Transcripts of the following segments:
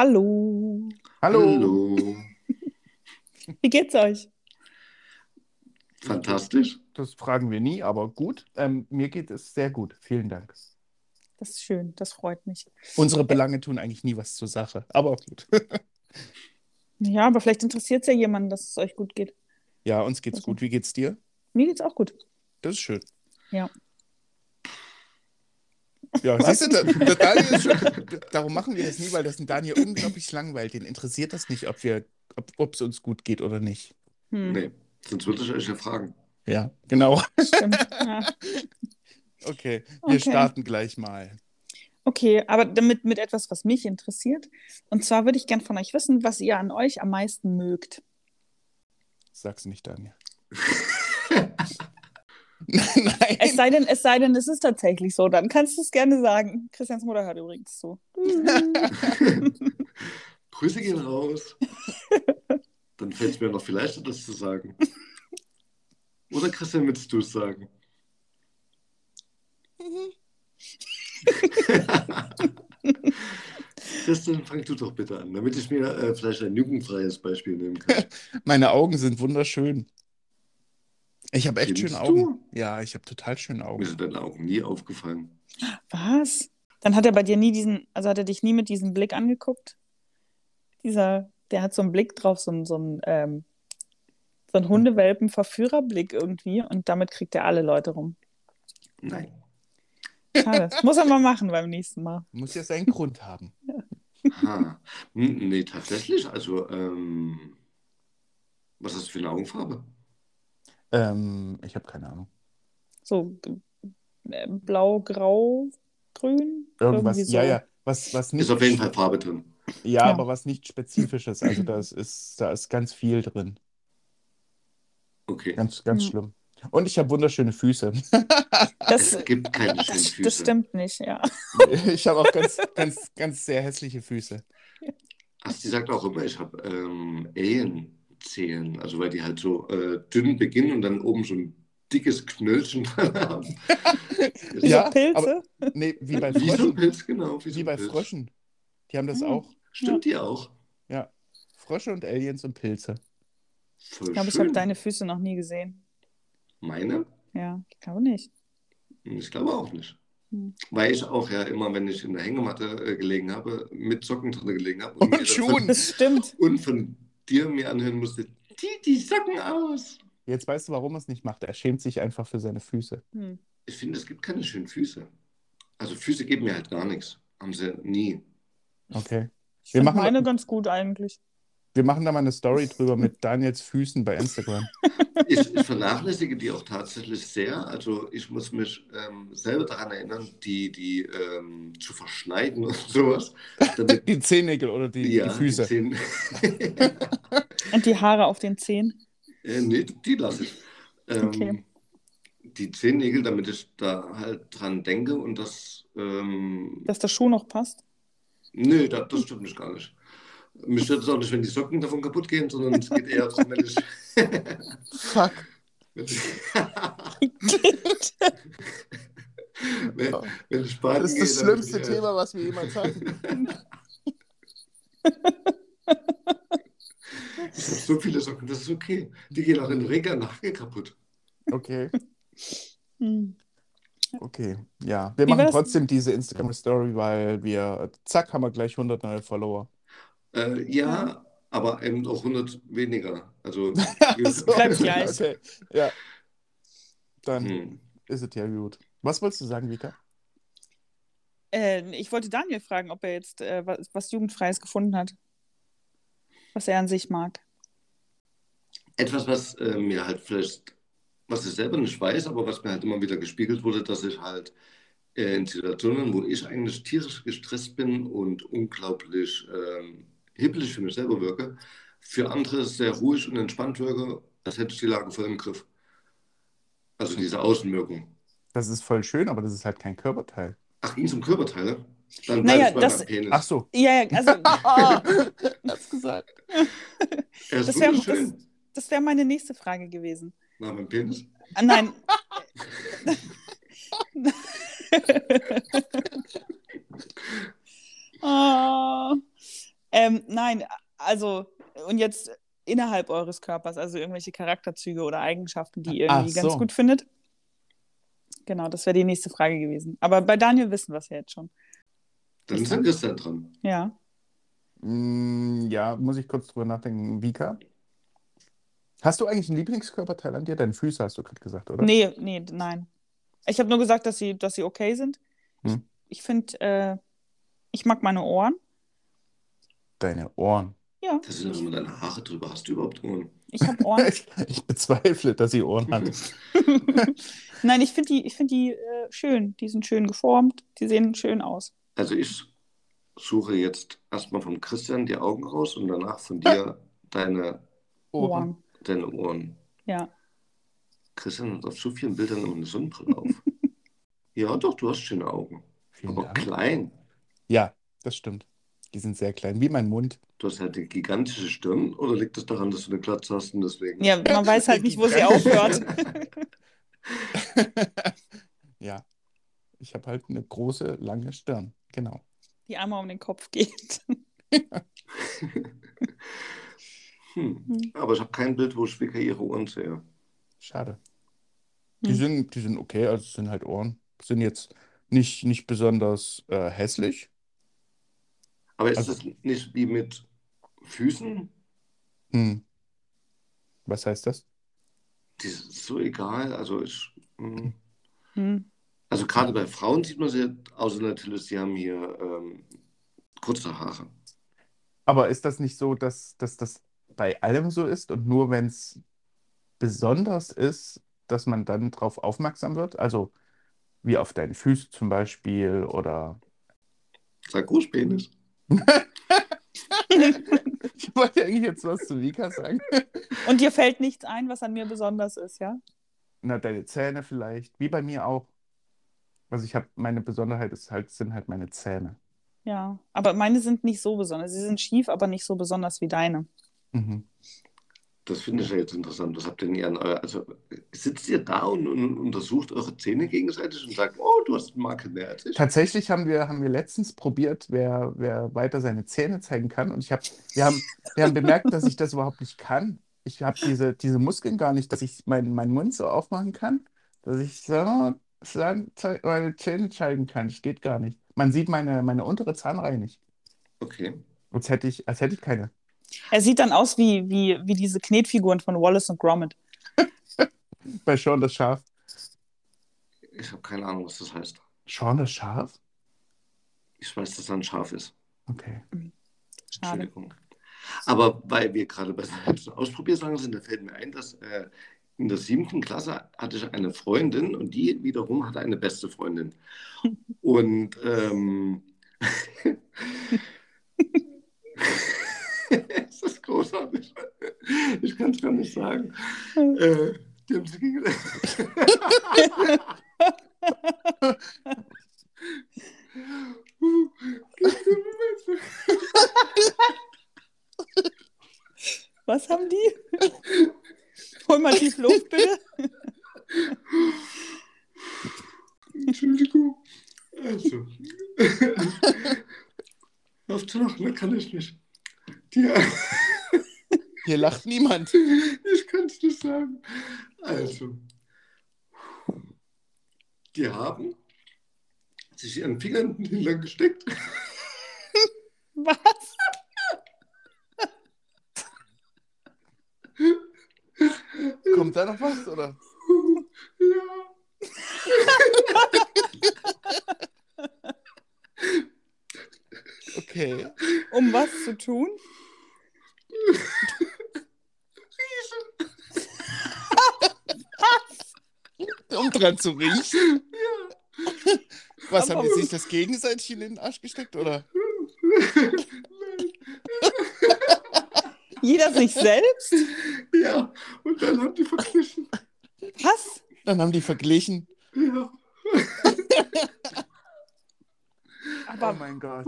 Hallo. Hallo. Hallo. Wie geht's euch? Fantastisch. Das fragen wir nie, aber gut. Ähm, mir geht es sehr gut. Vielen Dank. Das ist schön, das freut mich. Unsere Belange tun eigentlich nie was zur Sache, aber gut. Ja, aber vielleicht interessiert es ja jemanden, dass es euch gut geht. ja, uns geht's Also. gut. Wie geht's dir? Mir geht's auch gut. Das ist schön. Ja. Ja, siehst du, der, der Daniel ist schon, darum machen wir das nie, weil das den Daniel unglaublich langweilt. Den interessiert das nicht, ob wir, ob es uns gut geht oder nicht. Hm, Nee, sonst würde ich euch ja fragen. Ja, genau. Stimmt. Ja. Okay, wir Okay. starten gleich mal. Okay, aber damit mit etwas, was mich interessiert. Und zwar würde ich gern von euch wissen, was ihr an euch am meisten mögt. Sag's nicht, Daniel. Nein. Es sei denn, es sei denn, es ist tatsächlich so. Dann kannst du es gerne sagen. Christians Mutter hört übrigens zu. Grüße gehen raus. Dann fällt es mir noch viel leichter, das zu sagen. Oder Christian, willst du es sagen? Christian, fang du doch bitte an, damit ich mir äh, vielleicht ein jugendfreies Beispiel nehmen kann. Meine Augen sind wunderschön. Ich habe echt Findest schöne Augen. du? Ja, ich habe total schöne Mir Augen. sind deine Augen nie aufgefallen. Was? Dann hat er bei dir nie diesen, also hat er dich nie mit diesem Blick angeguckt? Dieser, der hat so einen Blick drauf, so einen, so einen, ähm, so einen Hundewelpen-Verführerblick irgendwie und damit kriegt er alle Leute rum. Nein. Schade. Das muss er mal machen beim nächsten Mal. Muss ja seinen Grund haben. Ha. Hm, Nee, tatsächlich. Also, ähm, was hast du für eine Augenfarbe? Ähm, ich habe keine Ahnung. So äh, blau, grau, grün? Irgendwas, Irgendwie so. ja, ja. Was, was nicht, Ist auf jeden Fall Farbe drin. Ja, Ja. aber was nicht Spezifisches. Also das ist, da ist ganz viel drin. Okay. Ganz, ganz Mhm. schlimm. Und ich habe wunderschöne Füße. Das, Es gibt keine schönen das, Füße. das stimmt nicht, ja. Ich habe auch ganz, ganz, ganz sehr hässliche Füße. Asti sagt auch immer, ich habe ähm, Alien-Zehen. Also, weil die halt so äh, dünn beginnen und dann oben so ein dickes Knöllchen dran haben. Wie Ja, so Pilze? aber- Nee, wie bei Wie so ein Fröschen. Pilz, genau. Wie so ein bei Pilz. Fröschen. Die haben das Hm. auch. Stimmt die auch? Ja. Frösche und Aliens und Pilze. Voll Ich glaube, ich habe deine Füße noch nie gesehen. Meine? Ja, ich glaube nicht. Ich glaube auch nicht. Hm. Weil ich auch ja immer, wenn ich in der Hängematte äh, gelegen habe, mit Socken drin gelegen habe. Und dann Schuhen. Das stimmt. und von dir mir anhören musste, zieh die Socken aus. Jetzt weißt du, warum er es nicht macht. Er schämt sich einfach für seine Füße. Hm. Ich finde, es gibt keine schönen Füße. Also Füße geben mir halt gar nichts. Haben sie nie. Okay. Ich Wir machen- meine ganz gut eigentlich. Wir machen da mal eine Story drüber mit Daniels Füßen bei Instagram. Ich, ich vernachlässige die auch tatsächlich sehr. Also ich muss mich ähm, selber daran erinnern, die, die ähm, zu verschneiden und sowas. Damit, Die Zehennägel oder die, ja, die Füße. Zehen, Und die Haare auf den Zehen. äh, nee, die lasse ich. Ähm, Okay. Die Zehennägel, damit ich da halt dran denke und das... Ähm, Dass der Schuh noch passt. Nö, das, das stimmt nicht gar nicht. Mich stört es auch nicht, wenn die Socken davon kaputt gehen, sondern es geht eher darum, wenn ich... Fuck. wenn ich, wenn, ich baden Das ist gehe, das schlimmste ja. Thema, was wir jemals hatten. Ich habe so viele Socken, das ist okay. Die gehen auch in Regen nachher kaputt. Okay, Hm. okay. Ja, wir Wie machen trotzdem diese Instagram-Story, weil wir, zack, haben wir gleich 100 neue Follower. Äh, ja, aber eben auch 100 weniger. Also, So, Bleibt gleich. Okay, ja. Dann Hm. ist es ja gut. Was wolltest du sagen, Vika? Äh, ich wollte Daniel fragen, ob er jetzt äh, was, was Jugendfreies gefunden hat. Was er an sich mag. Etwas, was äh, mir halt vielleicht, was ich selber nicht weiß, aber was mir halt immer wieder gespiegelt wurde, dass ich halt äh, in Situationen, wo ich eigentlich tierisch gestresst bin und unglaublich ähm, hibbelig für mich selber wirke, für andere sehr ruhig und entspannt wirke, als hätte ich die Lage voll im Griff. Also diese Außenwirkung. Das ist voll schön, aber das ist halt kein Körperteil. Ach, ging es um Körperteile? Dann Naja, bleibe ich bei das- meinem Penis. Ach so. Ja, ja, also Hat's gesagt. er ist das wäre das, das wär meine nächste Frage gewesen. Nach meinem Penis? Ah, nein. oh. Also, und jetzt innerhalb eures Körpers, also irgendwelche Charakterzüge oder Eigenschaften, die ihr irgendwie ganz so. gut findet. Genau, das wäre die nächste Frage gewesen. Aber bei Daniel wissen wir es ja jetzt schon. Dann ist der Christian dran. Ja. Mm, ja, muss ich kurz drüber nachdenken. Vika? Hast du eigentlich einen Lieblingskörperteil an dir? Deine Füße hast du gerade gesagt, oder? Nee, nee, nein. Ich habe nur gesagt, dass sie, dass sie okay sind. Hm. Ich finde, äh, ich mag meine Ohren. Deine Ohren. Ja, Da sind immer deine Haare drüber. Hast du überhaupt Ohren? ich habe Ohren. Ich, ich bezweifle, dass sie Ohren hat. Nein, ich finde die, ich find die äh, schön. Die sind schön geformt. Die sehen schön aus. Also ich suche jetzt erstmal vom Christian die Augen raus und danach von dir deine, Ohren. deine Ohren. Ja. Christian hat auf so vielen Bildern immer eine Sonnenbrille auf. ja, doch, du hast schöne Augen. Vielen Aber Dank. klein. Ja, das stimmt. Die sind sehr klein, wie mein Mund. Du hast halt eine gigantische Stirn oder liegt es daran, dass du eine Glatze hast und deswegen? Ja, man weiß halt nicht, wo sie aufhört. ja, ich habe halt eine große, lange Stirn. Genau. Die einmal um den Kopf geht. Hm. Aber ich habe kein Bild, wo ich wirklich ihre Ohren sehe. Schade. Die Hm. sind, die sind okay, also es sind halt Ohren. Sind jetzt nicht, nicht besonders äh, hässlich. Aber ist Also- das nicht wie mit Füßen? Hm. Was heißt das? Die ist so egal. Also ich, hm. Hm. also gerade bei Frauen sieht man sie, außer natürlich, sie haben hier ähm, kurze Haare. Aber ist das nicht so, dass, dass das bei allem so ist und nur wenn es besonders ist, dass man dann drauf aufmerksam wird? Also wie auf deinen Füßen zum Beispiel oder Sag Großpenis. Ich wollte eigentlich jetzt was zu Vika sagen. Und dir fällt nichts ein, was an mir besonders ist, ja? Na, deine Zähne vielleicht, wie bei mir auch. Also ich habe, meine Besonderheit ist halt, sind halt meine Zähne. Ja. Aber meine sind nicht so besonders. Sie sind schief, aber nicht so besonders wie deine. Mhm. Das finde ich ja jetzt interessant. Was habt ihr denn ihr an euer, also sitzt ihr da und, und untersucht eure Zähne gegenseitig und sagt, oh, du hast einen Makel mehr als ich? Tatsächlich haben wir, haben wir letztens probiert, wer, wer weiter seine Zähne zeigen kann. Und ich hab, wir, haben, wir haben bemerkt, dass ich das überhaupt nicht kann. Ich habe diese, diese Muskeln gar nicht, dass ich meinen meinen Mund so aufmachen kann, dass ich so meine Zähne zeigen kann. Das geht gar nicht. Man sieht meine, meine untere Zahnreihe nicht. Okay. Als hätte ich, als hätte ich keine. Er sieht dann aus wie, wie, wie diese Knetfiguren von Wallace und Gromit. Bei Sean das Schaf. Ich habe keine Ahnung, was das heißt. Sean das Schaf? Ich weiß, dass er ein Schaf ist. Okay. Schade. Entschuldigung. Aber weil wir gerade bei der Ausprobiersachen sind, da fällt mir ein, dass äh, in der siebten Klasse hatte ich eine Freundin und die wiederum hatte eine beste Freundin. Und ähm, es ist großartig. Ich kann es gar nicht sagen. Äh, die haben sich. Was haben die? Hol mal tief Luft, bitte. Entschuldigung. Also. Zu lachen, da kann ich nicht. Die, Hier lacht niemand. ich kann es nicht sagen. Also. Die haben sich ihren Finger in den Hintern gesteckt. Was? Kommt da noch was, oder? Ja. Okay. Um was zu tun? Dran zu riechen? Was, haben die sich das gegenseitig in den Arsch gesteckt, oder? Jeder sich selbst? Ja, und dann haben die verglichen. Was? Dann haben die verglichen. Ja. Aber oh mein Gott.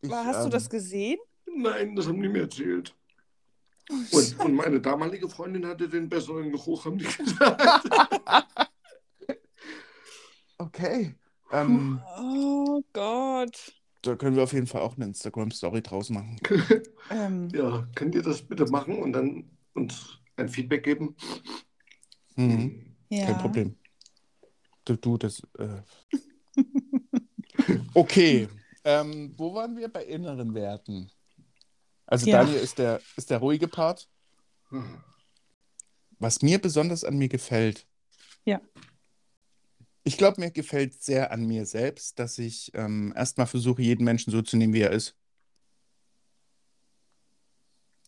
Ich, hast du ähm, das gesehen? Nein, das haben die mir erzählt. Und, und meine damalige Freundin hatte den besseren Geruch, haben die gesagt. Okay. Ähm, Oh Gott. Da können wir auf jeden Fall auch eine Instagram-Story draus machen. Ähm, Ja, könnt ihr das bitte machen und dann uns ein Feedback geben? Mhm. ja. Kein Problem. Du, du das. Äh... Okay. Ähm, wo waren wir bei inneren Werten? Also Ja. Daniel ist der, ist der ruhige Part. Was mir besonders an mir gefällt. Ja. Ich glaube, mir gefällt sehr an mir selbst, dass ich ähm, erstmal versuche, jeden Menschen so zu nehmen, wie er ist.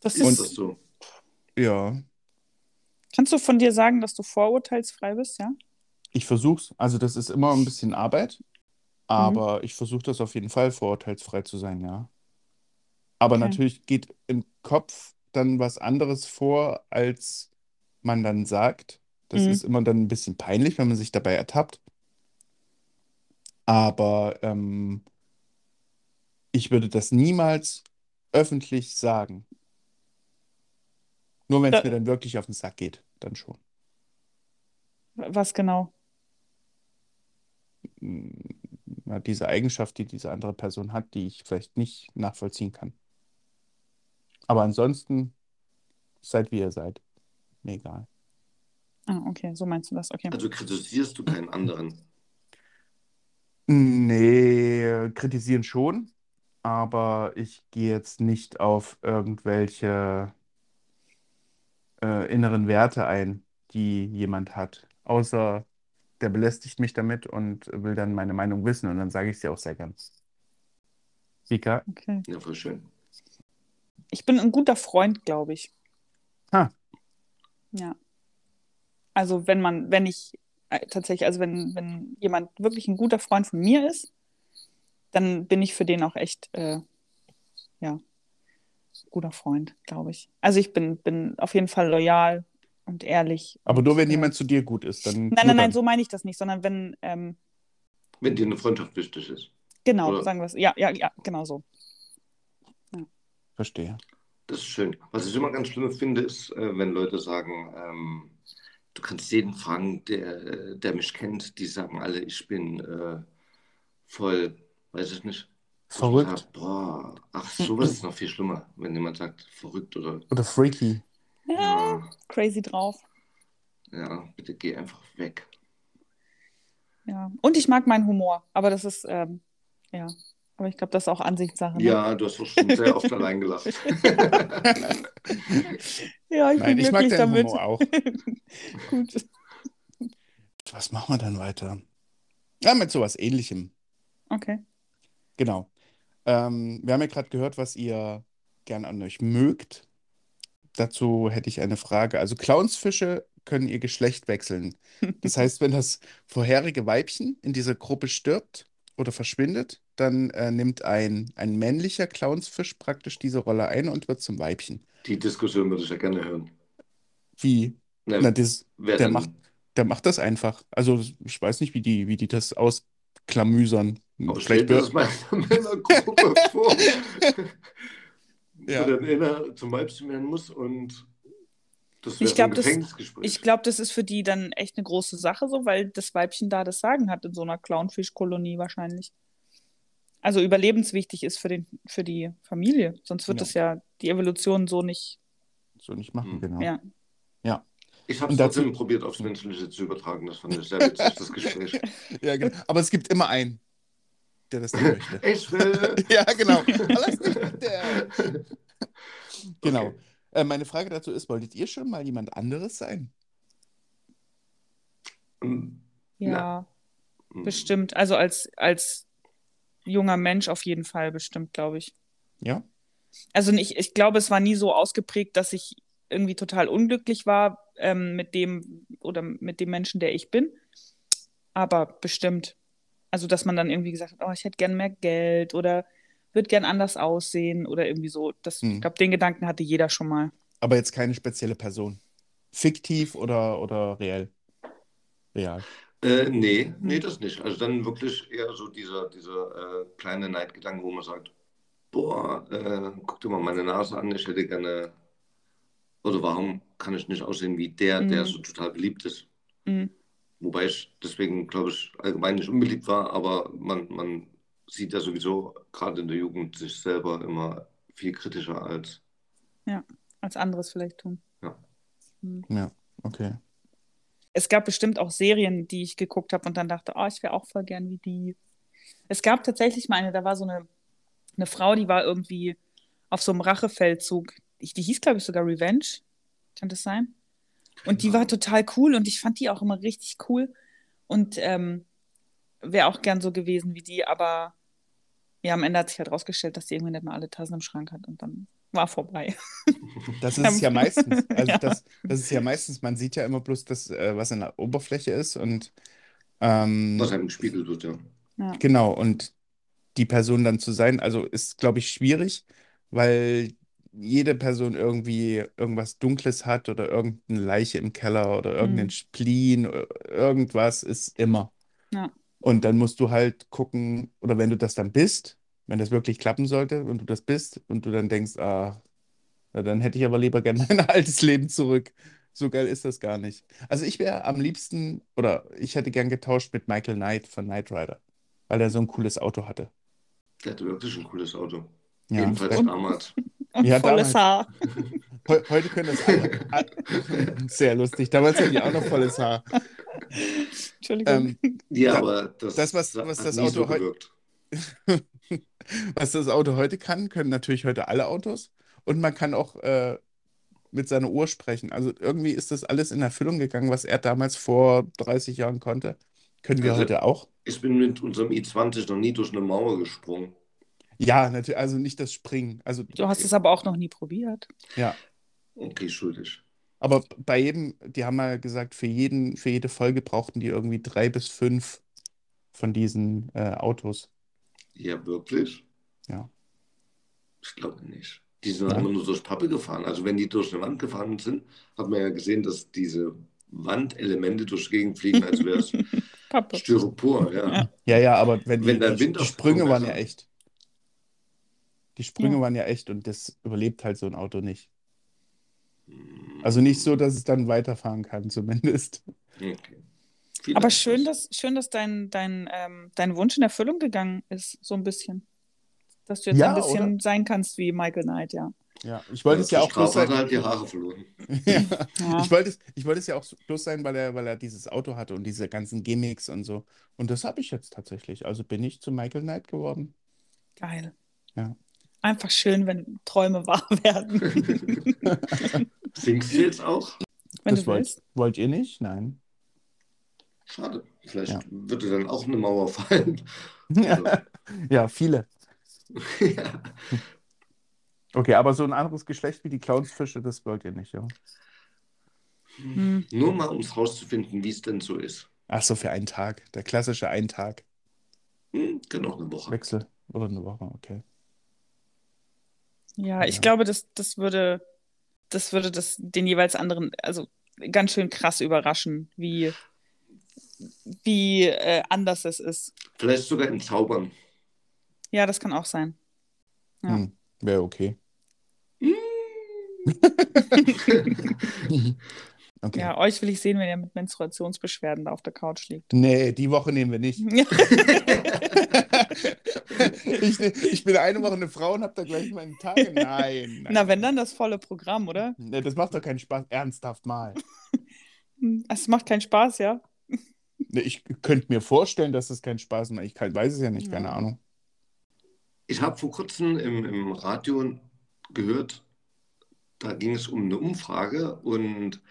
Das Ist ist, das so? Ja, kannst du von dir sagen, dass du vorurteilsfrei bist, ja? ich versuche es. Also das ist immer ein bisschen Arbeit, Mhm. aber ich versuche das auf jeden Fall, vorurteilsfrei zu sein, ja. Aber Okay. natürlich geht im Kopf dann was anderes vor, als man dann sagt. Das Mhm. ist immer dann ein bisschen peinlich, wenn man sich dabei ertappt. Aber ähm, ich würde das niemals öffentlich sagen. Nur wenn es Da- mir dann wirklich auf den Sack geht, dann schon. Was genau? ja, diese Eigenschaft, die diese andere Person hat, die ich vielleicht nicht nachvollziehen kann. Aber ansonsten seid wie ihr seid. Mir egal. Ah, okay, so meinst du das, okay. Also kritisierst du keinen anderen. Nee, kritisieren schon, aber ich gehe jetzt nicht auf irgendwelche äh, inneren Werte ein, die jemand hat. Außer der belästigt mich damit und will dann meine Meinung wissen und dann sage ich sie auch sehr gern. Vika? okay. Ja, voll schön. Ich bin ein guter Freund, glaube ich. Ha. Ja. Also wenn man, wenn ich äh, tatsächlich, also wenn, wenn jemand wirklich ein guter Freund von mir ist, dann bin ich für den auch echt, äh, ja, guter Freund, glaube ich. Also ich bin, bin auf jeden Fall loyal und ehrlich. Aber nur wenn äh, jemand zu dir gut ist, dann. Nein, nein, nein, so meine ich das nicht, sondern wenn, ähm, Wenn dir eine Freundschaft wichtig ist. genau, Oder- sagen wir es. Ja, ja, ja, genau so. Verstehe. Das ist schön. Was ich immer ganz schlimm finde, ist, äh, wenn Leute sagen, ähm, du kannst jeden fragen, der, der mich kennt, die sagen alle, ich bin äh, voll, weiß ich nicht. Verrückt Ja, boah, ach, sowas ist noch viel schlimmer, wenn jemand sagt, verrückt oder oder freaky. Ja, ja, crazy drauf. ja, bitte geh einfach weg. Ja. Und ich mag meinen Humor, aber das ist, ähm, ja, aber ich glaube, das ist auch Ansichtssache. Ne? Ja, du hast doch schon sehr oft allein gelacht. ja ich Nein, bin ich mag deinen damit. Humor auch. Gut. Was machen wir dann weiter? Ja, mit sowas ähnlichem. Okay. Genau. Ähm, wir haben ja gerade gehört, was ihr gern an euch mögt. Dazu hätte ich eine Frage. Also Clownsfische können ihr Geschlecht wechseln. Das heißt, wenn das vorherige Weibchen in dieser Gruppe stirbt oder verschwindet, dann äh, nimmt ein, ein männlicher Clownsfisch praktisch diese Rolle ein und wird zum Weibchen. Die Diskussion würde ich ja gerne hören. Wie? Na, Na, das, wer der denn- macht- der macht das einfach. Also ich weiß nicht, wie die, wie die das ausklamüsern. Aber Vielleicht stellt das mal in einer Männergruppe vor, Ja. wo dann einer zum Weibchen werden muss und das Ich wäre glaub, ein das-. Ich glaube, das ist für die dann echt eine große Sache, so, weil das Weibchen da das Sagen hat in so einer Clownfischkolonie wahrscheinlich. Also überlebenswichtig ist für, den, für die Familie. Sonst wird Ja. das ja die Evolution so nicht. so nicht machen, Hm. genau. Ja. ich habe Und es dazu- trotzdem probiert, aufs Menschliche zu übertragen. Das fand ich sehr witzig, das Gespräch. Ja, genau. Aber es gibt immer einen, der das nicht möchte. Ich will. Ja, genau. Lass nicht der. Genau. Okay. Äh, meine Frage dazu ist, wolltet ihr schon mal jemand anderes sein? Ähm, Ja, hm. bestimmt. Also als, als junger Mensch auf jeden Fall bestimmt, glaube ich. Ja? Also nicht, ich glaube, es war nie so ausgeprägt, dass ich irgendwie total unglücklich war ähm, mit dem oder mit dem Menschen, der ich bin. Aber bestimmt. Also, dass man dann irgendwie gesagt hat, oh, ich hätte gern mehr Geld oder würde gern anders aussehen oder irgendwie so. Das, Hm. Ich glaube, den Gedanken hatte jeder schon mal. Aber jetzt keine spezielle Person. Fiktiv oder, oder reell? Real. Äh, nee, nee, das nicht. Also dann wirklich eher so dieser, dieser äh, kleine Neidgedanke, wo man sagt, boah, äh, guck dir mal meine Nase an, ich hätte gerne, oder warum kann ich nicht aussehen wie der, der Mhm. so total beliebt ist? Mhm. Wobei ich deswegen, glaube ich, allgemein nicht unbeliebt war, aber man, man sieht ja sowieso gerade in der Jugend sich selber immer viel kritischer als. Ja, als anderes vielleicht tun. Ja. Hm. Ja, okay. Es gab bestimmt auch Serien, die ich geguckt habe und dann dachte, oh, ich wäre auch voll gern wie die. Es gab tatsächlich mal eine, da war so eine, eine Frau, die war irgendwie auf so einem Rachefeldzug. Ich, die hieß, glaube ich, sogar Revenge. Kann das sein? Und die war total cool und ich fand die auch immer richtig cool. Und ähm, wäre auch gern so gewesen wie die, aber ja, am Ende hat sich halt rausgestellt, dass die irgendwie nicht mal alle Tassen im Schrank hat und dann war vorbei. Das ist ja meistens. Also Ja. das, das ist ja meistens, man sieht ja immer bloß das, äh, was in der Oberfläche ist und ähm, Was einem gespiegelt wird, ja. Ja. genau, und die Person dann zu sein, also ist, glaube ich, schwierig, weil jede Person irgendwie irgendwas Dunkles hat oder irgendeine Leiche im Keller oder irgendein Mhm. Spleen, oder irgendwas ist immer. Ja. Und dann musst du halt gucken, oder wenn du das dann bist, wenn das wirklich klappen sollte und du das bist und du dann denkst, ah, na, dann hätte ich aber lieber gerne mein altes Leben zurück. So geil ist das gar nicht. Also ich wäre am liebsten, oder ich hätte gern getauscht mit Michael Knight von Knight Rider, weil er so ein cooles Auto hatte. Der hatte wirklich ein cooles Auto. Ja, Jedenfalls vielleicht- damals. Und Ja, volles damals. Haar. Heu- heute können das alle. Sehr lustig. Damals hatten die auch noch volles Haar. Entschuldigung. Ähm, Ja, aber das, das, was- hat was das so Auto heu- gewirkt. Was das Auto heute kann, können natürlich heute alle Autos. Und man kann auch äh, mit seiner Uhr sprechen. Also irgendwie ist das alles in Erfüllung gegangen, was er damals vor 30 Jahren konnte. Können wir Also- heute auch. Ich bin mit unserem i20 noch nie durch eine Mauer gesprungen. Ja, natürlich, also nicht das Springen. Also, du hast es aber auch noch nie probiert. ja. Okay, schuldig. Aber bei jedem, die haben mal gesagt, für jeden, für jede Folge brauchten die irgendwie drei bis fünf von diesen äh, Autos. Ja, wirklich? Ja. Ich glaube nicht. Die sind Ja. immer nur durch Pappe gefahren. Also wenn die durch eine Wand gefahren sind, hat man ja gesehen, dass diese Wandelemente durch die Gegend fliegen, als wäre es. Styropor. Ja. Ja. Ja, aber wenn die, Wenn der die, Wind die auf- Sprünge waren ja echt. Die Sprünge Ja. waren ja echt und das überlebt halt so ein Auto nicht. Hm, Also nicht so, dass es dann weiterfahren kann, zumindest. Okay. Vielleicht Aber schön, das. dass, schön, dass dein, dein, ähm, dein Wunsch in Erfüllung gegangen ist, so ein bisschen. Dass du jetzt Ja, ein bisschen oder? sein kannst wie Michael Knight, ja. Ja, ich wollte es ja auch bloß sein. halt die Haare verloren. Ja. Ja. Ich wollte es, ich wollte es ja auch bloß sein, weil er, weil er dieses Auto hatte und diese ganzen Gimmicks und so. Und das habe ich jetzt tatsächlich. Also bin ich zu Michael Knight geworden. Geil. Ja. Einfach schön, wenn Träume wahr werden. Singst du jetzt auch? wenn das du wollt, willst. wollt ihr nicht? Nein. Schade. Vielleicht Ja. würde dann auch eine Mauer fallen. Ja, viele. ja. Okay, aber so ein anderes Geschlecht wie die Clownsfische, das wollt ihr nicht, ja? Hm. Nur mal, um es rauszufinden, wie es denn so ist. Ach so, für einen Tag. Der klassische Ein-Tag-Wechsel Hm, genau, eine Woche. oder eine Woche, okay. Ja, ich Ja. glaube, das, das würde, das würde das den jeweils anderen, also ganz schön krass überraschen, wie, wie äh, anders es ist. Vielleicht sogar entzaubern. Ja, das kann auch sein. Ja. Hm, Wäre okay. Okay. Ja, euch will ich sehen, wenn ihr mit Menstruationsbeschwerden da auf der Couch liegt. Nee, die Woche nehmen wir nicht. Ich, ich bin eine Woche eine Frau und habe da gleich meine Tage. Nein. nein. Na, wenn dann das volle Programm, oder? Nee, das macht doch keinen Spaß. Ernsthaft mal. Es macht keinen Spaß, ja? Nee, Ich könnte mir vorstellen, dass es keinen Spaß macht. Ich kann, weiß es ja nicht, keine Ja. Ahnung. Ich habe vor kurzem im, im Radio gehört, da ging es um eine Umfrage und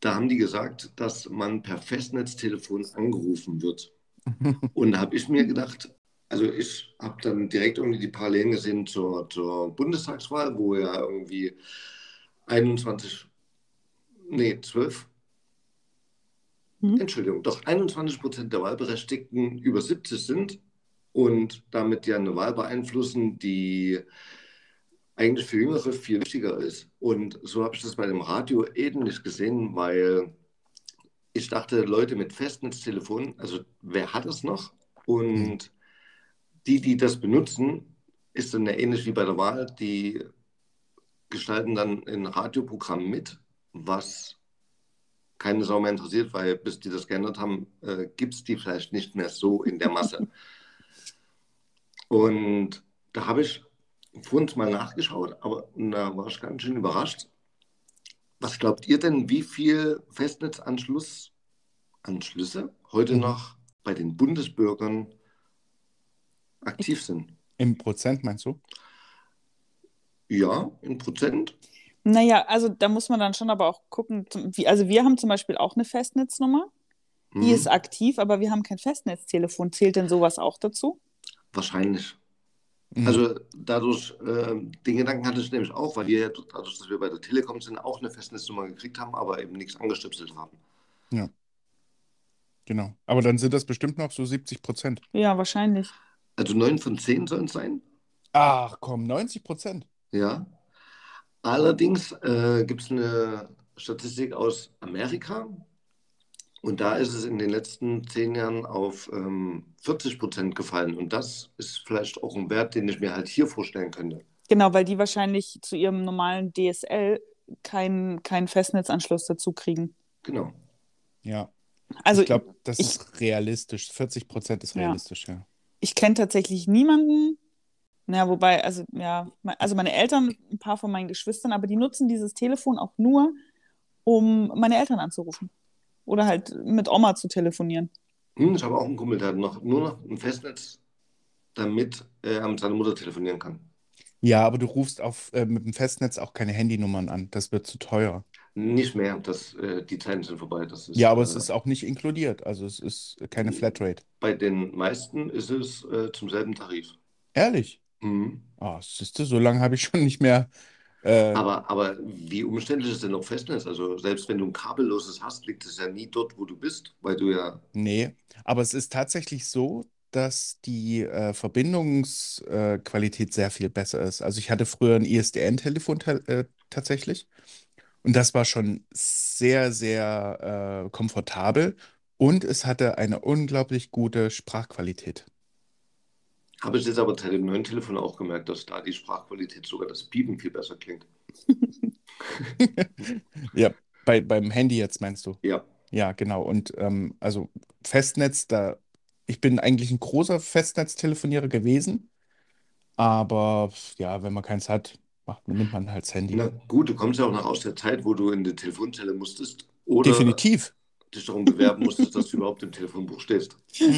da haben die gesagt, dass man per Festnetztelefon angerufen wird. Und da habe ich mir gedacht, also ich habe dann direkt irgendwie die Parallelen gesehen zur, zur Bundestagswahl, wo ja irgendwie 21, nee, 12, Hm? Entschuldigung, doch 21 Prozent der Wahlberechtigten über 70 sind und damit ja eine Wahl beeinflussen, die eigentlich für Jüngere viel wichtiger ist. Und so habe ich das bei dem Radio ähnlich gesehen, weil ich dachte, Leute mit Festnetztelefon, also wer hat es noch? Und die, die das benutzen, ist dann ja ähnlich wie bei der Wahl, die gestalten dann ein Radioprogramm mit, was keine Sau mehr interessiert, weil bis die das geändert haben, äh, gibt es die vielleicht nicht mehr so in der Masse. Und da habe ich vorhin mal nachgeschaut, aber da war ich ganz schön überrascht. Was glaubt ihr denn, wie viel Festnetzanschluss, Anschlüsse heute noch bei den Bundesbürgern aktiv sind? Im Prozent meinst du? Ja, in Prozent. Naja, also da muss man dann schon aber auch gucken, wie, also wir haben zum Beispiel auch eine Festnetznummer, die Mhm. ist aktiv, aber wir haben kein Festnetztelefon. Zählt denn sowas auch dazu? Wahrscheinlich. Mhm. Also dadurch, ähm, den Gedanken hatte ich nämlich auch, weil wir ja dadurch, dass wir bei der Telekom sind, auch eine Festnetznummer gekriegt haben, aber eben nichts angestöpselt haben. Genau. Aber dann sind das bestimmt noch so 70 Prozent. Ja, wahrscheinlich. Also neun von zehn sollen es sein. Ach komm, 90 Prozent. Ja. Allerdings äh, gibt es eine Statistik aus Amerika und da ist es in den letzten zehn Jahren auf ähm, 40 Prozent gefallen. Und das ist vielleicht auch ein Wert, den ich mir halt hier vorstellen könnte. Genau, weil die wahrscheinlich zu ihrem normalen DSL keinen keinen Festnetzanschluss dazu kriegen. Genau. Ja, Also ich glaube, das ich- ist realistisch. 40 Prozent ist Ja. realistisch, ja. ich kenne tatsächlich niemanden, na, wobei, also ja, also meine Eltern, ein paar von meinen Geschwistern, aber die nutzen dieses Telefon auch nur, um meine Eltern anzurufen. Oder halt mit Oma zu telefonieren. Hm, ich habe auch einen Kumpel, der hat noch, nur noch ein Festnetz, damit er mit seiner Mutter telefonieren kann. Ja, aber du rufst auf, äh, mit dem Festnetz auch keine Handynummern an. Das wird zu teuer. Nicht mehr, das, äh, die Zeiten sind vorbei. Das ist, Ja, aber äh, es ist auch nicht inkludiert. Also es ist keine Flatrate. bei den meisten ist es äh, zum selben Tarif. Ehrlich? Mhm. Ah, siehst du, so lange habe ich schon nicht mehr. Äh, Aber, aber wie umständlich ist denn noch Festnetz? Also selbst wenn du ein kabelloses hast, liegt es ja nie dort, wo du bist, weil du ja, nee, aber es ist tatsächlich so, dass die äh, Verbindungsqualität sehr viel besser ist. Also ich hatte früher ein ISDN-Telefon ta äh, tatsächlich und das war schon sehr, sehr äh, komfortabel und es hatte eine unglaublich gute Sprachqualität. Habe ich jetzt aber bei dem neuen Telefon auch gemerkt, dass da die Sprachqualität sogar das Piepen viel besser klingt. Ja, bei, beim Handy jetzt meinst du? Ja, Ja, genau. Und ähm, also Festnetz, da, ich bin eigentlich ein großer Festnetztelefonierer gewesen, aber ja, wenn man keins hat, macht, nimmt man halt das Handy. na gut, du kommst ja auch noch aus der Zeit, wo du in die Telefonzelle musstest oder Definitiv. Dich darum bewerben musstest, dass du überhaupt im Telefonbuch stehst.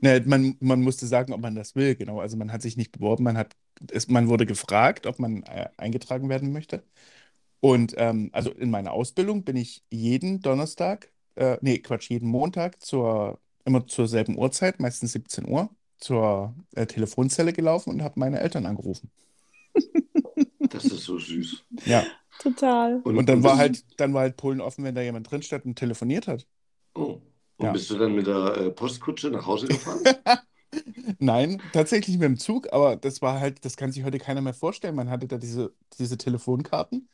Ne, man, man musste sagen, ob man das will, genau. Also man hat sich nicht beworben, man hat, es, man wurde gefragt, ob man äh, eingetragen werden möchte. Und ähm, also in meiner Ausbildung bin ich jeden Donnerstag, äh, nee, Quatsch, jeden Montag zur, immer zur selben Uhrzeit, meistens 17 Uhr, zur äh, Telefonzelle gelaufen und habe meine Eltern angerufen. Das ist so süß. Ja. Total. Und dann war halt, dann war halt Polen offen, wenn da jemand drin stand und telefoniert hat. Oh. Und Ja. bist du dann mit der äh, Postkutsche nach Hause gefahren? Nein, tatsächlich mit dem Zug, aber das war halt, das kann sich heute keiner mehr vorstellen. Man hatte da diese, diese Telefonkarten.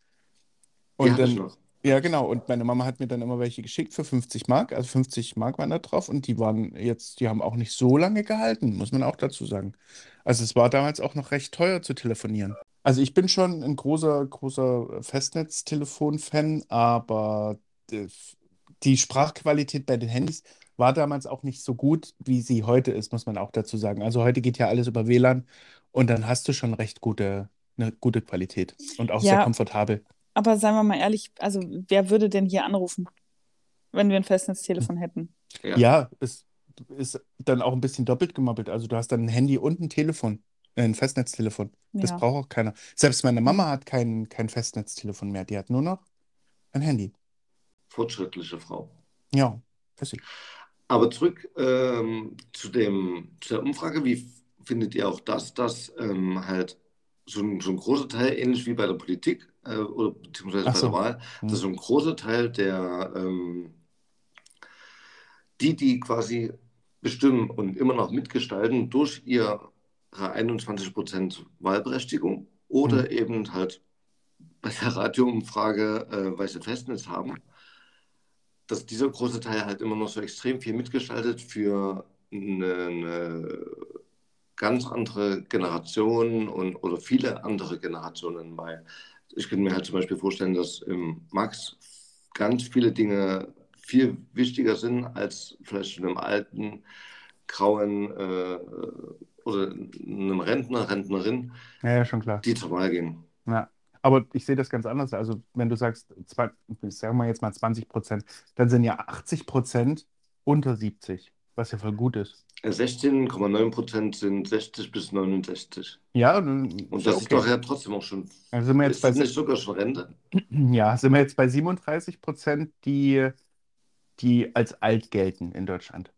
Die Und ich dann, noch. ja, genau. Und meine Mama hat mir dann immer welche geschickt für 50 Mark. Also 50 Mark waren da drauf. Und die waren jetzt, die haben auch nicht so lange gehalten, muss man auch dazu sagen. Also es war damals auch noch recht teuer zu telefonieren. Also ich bin schon ein großer, großer Festnetztelefon-Fan, aber die, die Sprachqualität bei den Handys war damals auch nicht so gut, wie sie heute ist, muss man auch dazu sagen. Also heute geht ja alles über WLAN und dann hast du schon recht gute, eine gute Qualität und auch sehr Ja. komfortabel. Aber seien wir mal ehrlich, also wer würde denn hier anrufen, wenn wir ein Festnetztelefon hätten? Ja. Ja, es ist dann auch ein bisschen doppelt gemoppelt. Also du hast dann ein Handy und ein Telefon, äh, ein Festnetztelefon. Das Ja. braucht auch keiner. Selbst meine Mama hat kein, kein Festnetztelefon mehr. Die hat nur noch ein Handy. Fortschrittliche Frau. Ja, weiß ich. Aber zurück ähm, zu dem, zu der Umfrage, wie findet ihr auch das, dass ähm, halt so ein, so ein großer Teil, ähnlich wie bei der Politik äh, oder beziehungsweise Ach bei so. der Wahl, Hm. dass so ein großer Teil der, ähm, die, die quasi bestimmen und immer noch mitgestalten durch ihre 21% Wahlberechtigung oder Hm. eben halt bei der Radioumfrage, äh, weil sie Festnetz haben, dass dieser große Teil halt immer noch so extrem viel mitgestaltet für eine, eine ganz andere Generation und oder viele andere Generationen, weil ich könnte mir halt zum Beispiel vorstellen, dass im Max ganz viele Dinge viel wichtiger sind als vielleicht in einem alten, grauen äh, oder einem Rentner, Rentnerin, Ja, ja, schon klar. die zur Wahl gehen. Ja. Aber ich sehe das ganz anders. Also, wenn du sagst, zwei, sagen wir jetzt mal 20 Prozent, dann sind ja 80 Prozent unter 70, was ja voll gut ist. Äh, 16,9 Prozent sind 60 bis 69. Ja, und das ja ist okay. doch ja trotzdem auch schon. Also sind wir jetzt Ist bei, nicht sogar schon Rente? ja, sind wir jetzt bei 37 Prozent, die, die als alt gelten in Deutschland.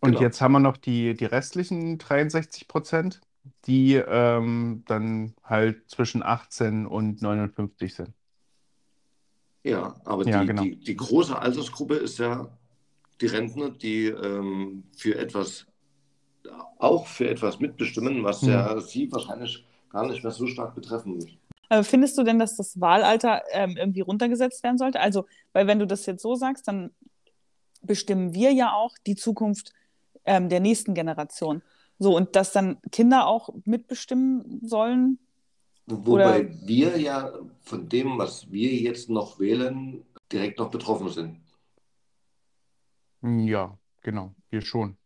Und Genau. jetzt haben wir noch die, die restlichen 63 Prozent, die ähm, dann halt zwischen 18 und 59 sind. Ja, aber Ja, die, genau. die, die große Altersgruppe ist ja die Rentner, die ähm, für etwas, auch für etwas mitbestimmen, was Hm. ja sie wahrscheinlich gar nicht mehr so stark betreffen wird. Äh, Findest du denn, dass das Wahlalter ähm, irgendwie runtergesetzt werden sollte? Also, weil wenn du das jetzt so sagst, dann bestimmen wir ja auch die Zukunft ähm, der nächsten Generation. So, und dass dann Kinder auch mitbestimmen sollen. Wobei Oder- wir ja von dem, was wir jetzt noch wählen, direkt noch betroffen sind. Ja, genau, wir schon.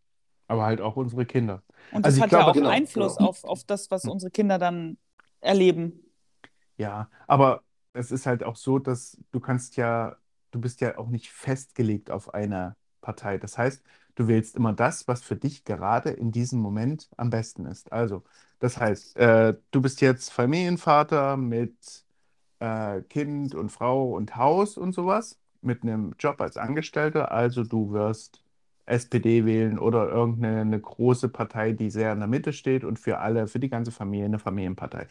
Aber halt auch unsere Kinder. Und Also das ich hat glaube- ja auch Genau, Einfluss genau. auf, auf das, was unsere Kinder dann erleben. Ja, aber es ist halt auch so, dass du kannst ja, du bist ja auch nicht festgelegt auf eine Partei. Das heißt, du wählst immer das, was für dich gerade in diesem Moment am besten ist. Also, das heißt, äh, du bist jetzt Familienvater mit äh, Kind und Frau und Haus und sowas, mit einem Job als Angestellter. Also du wirst SPD wählen oder irgendeine eine große Partei, die sehr in der Mitte steht und für alle, für die ganze Familie eine Familienpartei.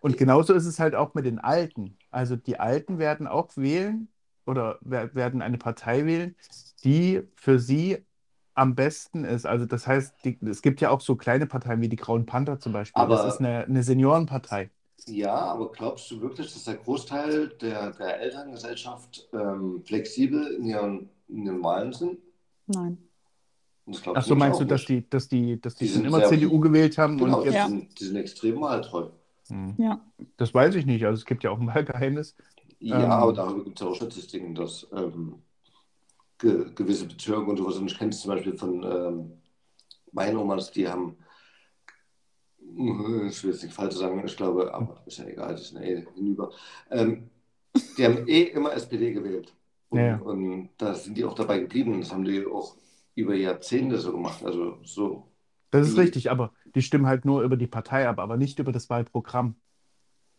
Und genauso ist es halt auch mit den Alten. Also die Alten werden auch wählen oder wer- werden eine Partei wählen, die für sie am besten ist. Also das heißt, die, es gibt ja auch so kleine Parteien wie die Grauen Panther zum Beispiel. Aber- das ist eine, eine Seniorenpartei. Ja, aber glaubst du wirklich, dass der Großteil der, der Elterngesellschaft ähm, flexibel in ihren, in ihren Wahlen sind? Nein. Ach so, meinst du, dass nicht. die, dass die, dass die, Die schon sind immer CDU gewählt haben Genau, und die, jetzt. Ja. sind, die sind extrem wahltreu. Hm. Ja. Das weiß ich nicht. Also es gibt ja auch ein Wahlgeheimnis. Ja, Ähm. aber darüber gibt es ja auch Statistiken, dass ähm, ge gewisse Bezirke und sowas, und ich kenne es zum Beispiel von ähm, meinen Omas, die haben, ich will jetzt nicht falsch sagen, ich glaube, aber ist ja egal, die sind eh hinüber, ähm, die haben eh immer SPD gewählt. Und, Ja, und da sind die auch dabei geblieben. Das haben die auch über Jahrzehnte so gemacht. Also so, Das ist richtig, aber die stimmen halt nur über die Partei ab, aber nicht über das Wahlprogramm.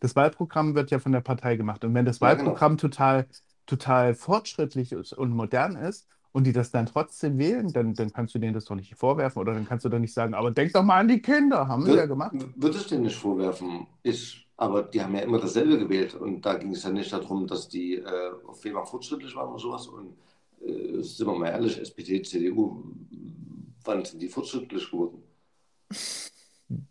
Das Wahlprogramm wird ja von der Partei gemacht. Und wenn das Ja, genau. Wahlprogramm total, total fortschrittlich ist und modern ist und die das dann trotzdem wählen, dann, dann kannst du denen das doch nicht vorwerfen oder dann kannst du doch nicht sagen, aber denk doch mal an die Kinder, haben sie ja gemacht. Würde ich denen nicht vorwerfen. Ich, aber die haben ja immer dasselbe gewählt. Und da ging es ja nicht darum, dass die äh, auf jeden Fall fortschrittlich waren oder sowas. Und äh, sind wir mal ehrlich, SPD, CDU, wann sind die fortschrittlich geworden?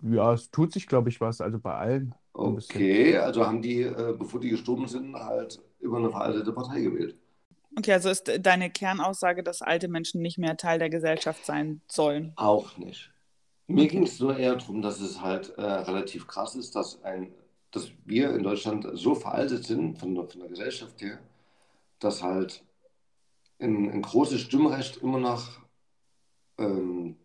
Ja, es tut sich, glaube ich, was, also bei allen. Okay, also haben die, äh, bevor die gestorben sind, halt immer eine veraltete Partei gewählt. Okay, also ist deine Kernaussage, dass alte Menschen nicht mehr Teil der Gesellschaft sein sollen. Auch nicht. Mir Okay. ging es nur eher darum, dass es halt äh, relativ krass ist, dass, ein, dass wir in Deutschland so veraltet sind von, der- von der Gesellschaft her, dass halt ein, ein großes Stimmrecht immer noch ähm,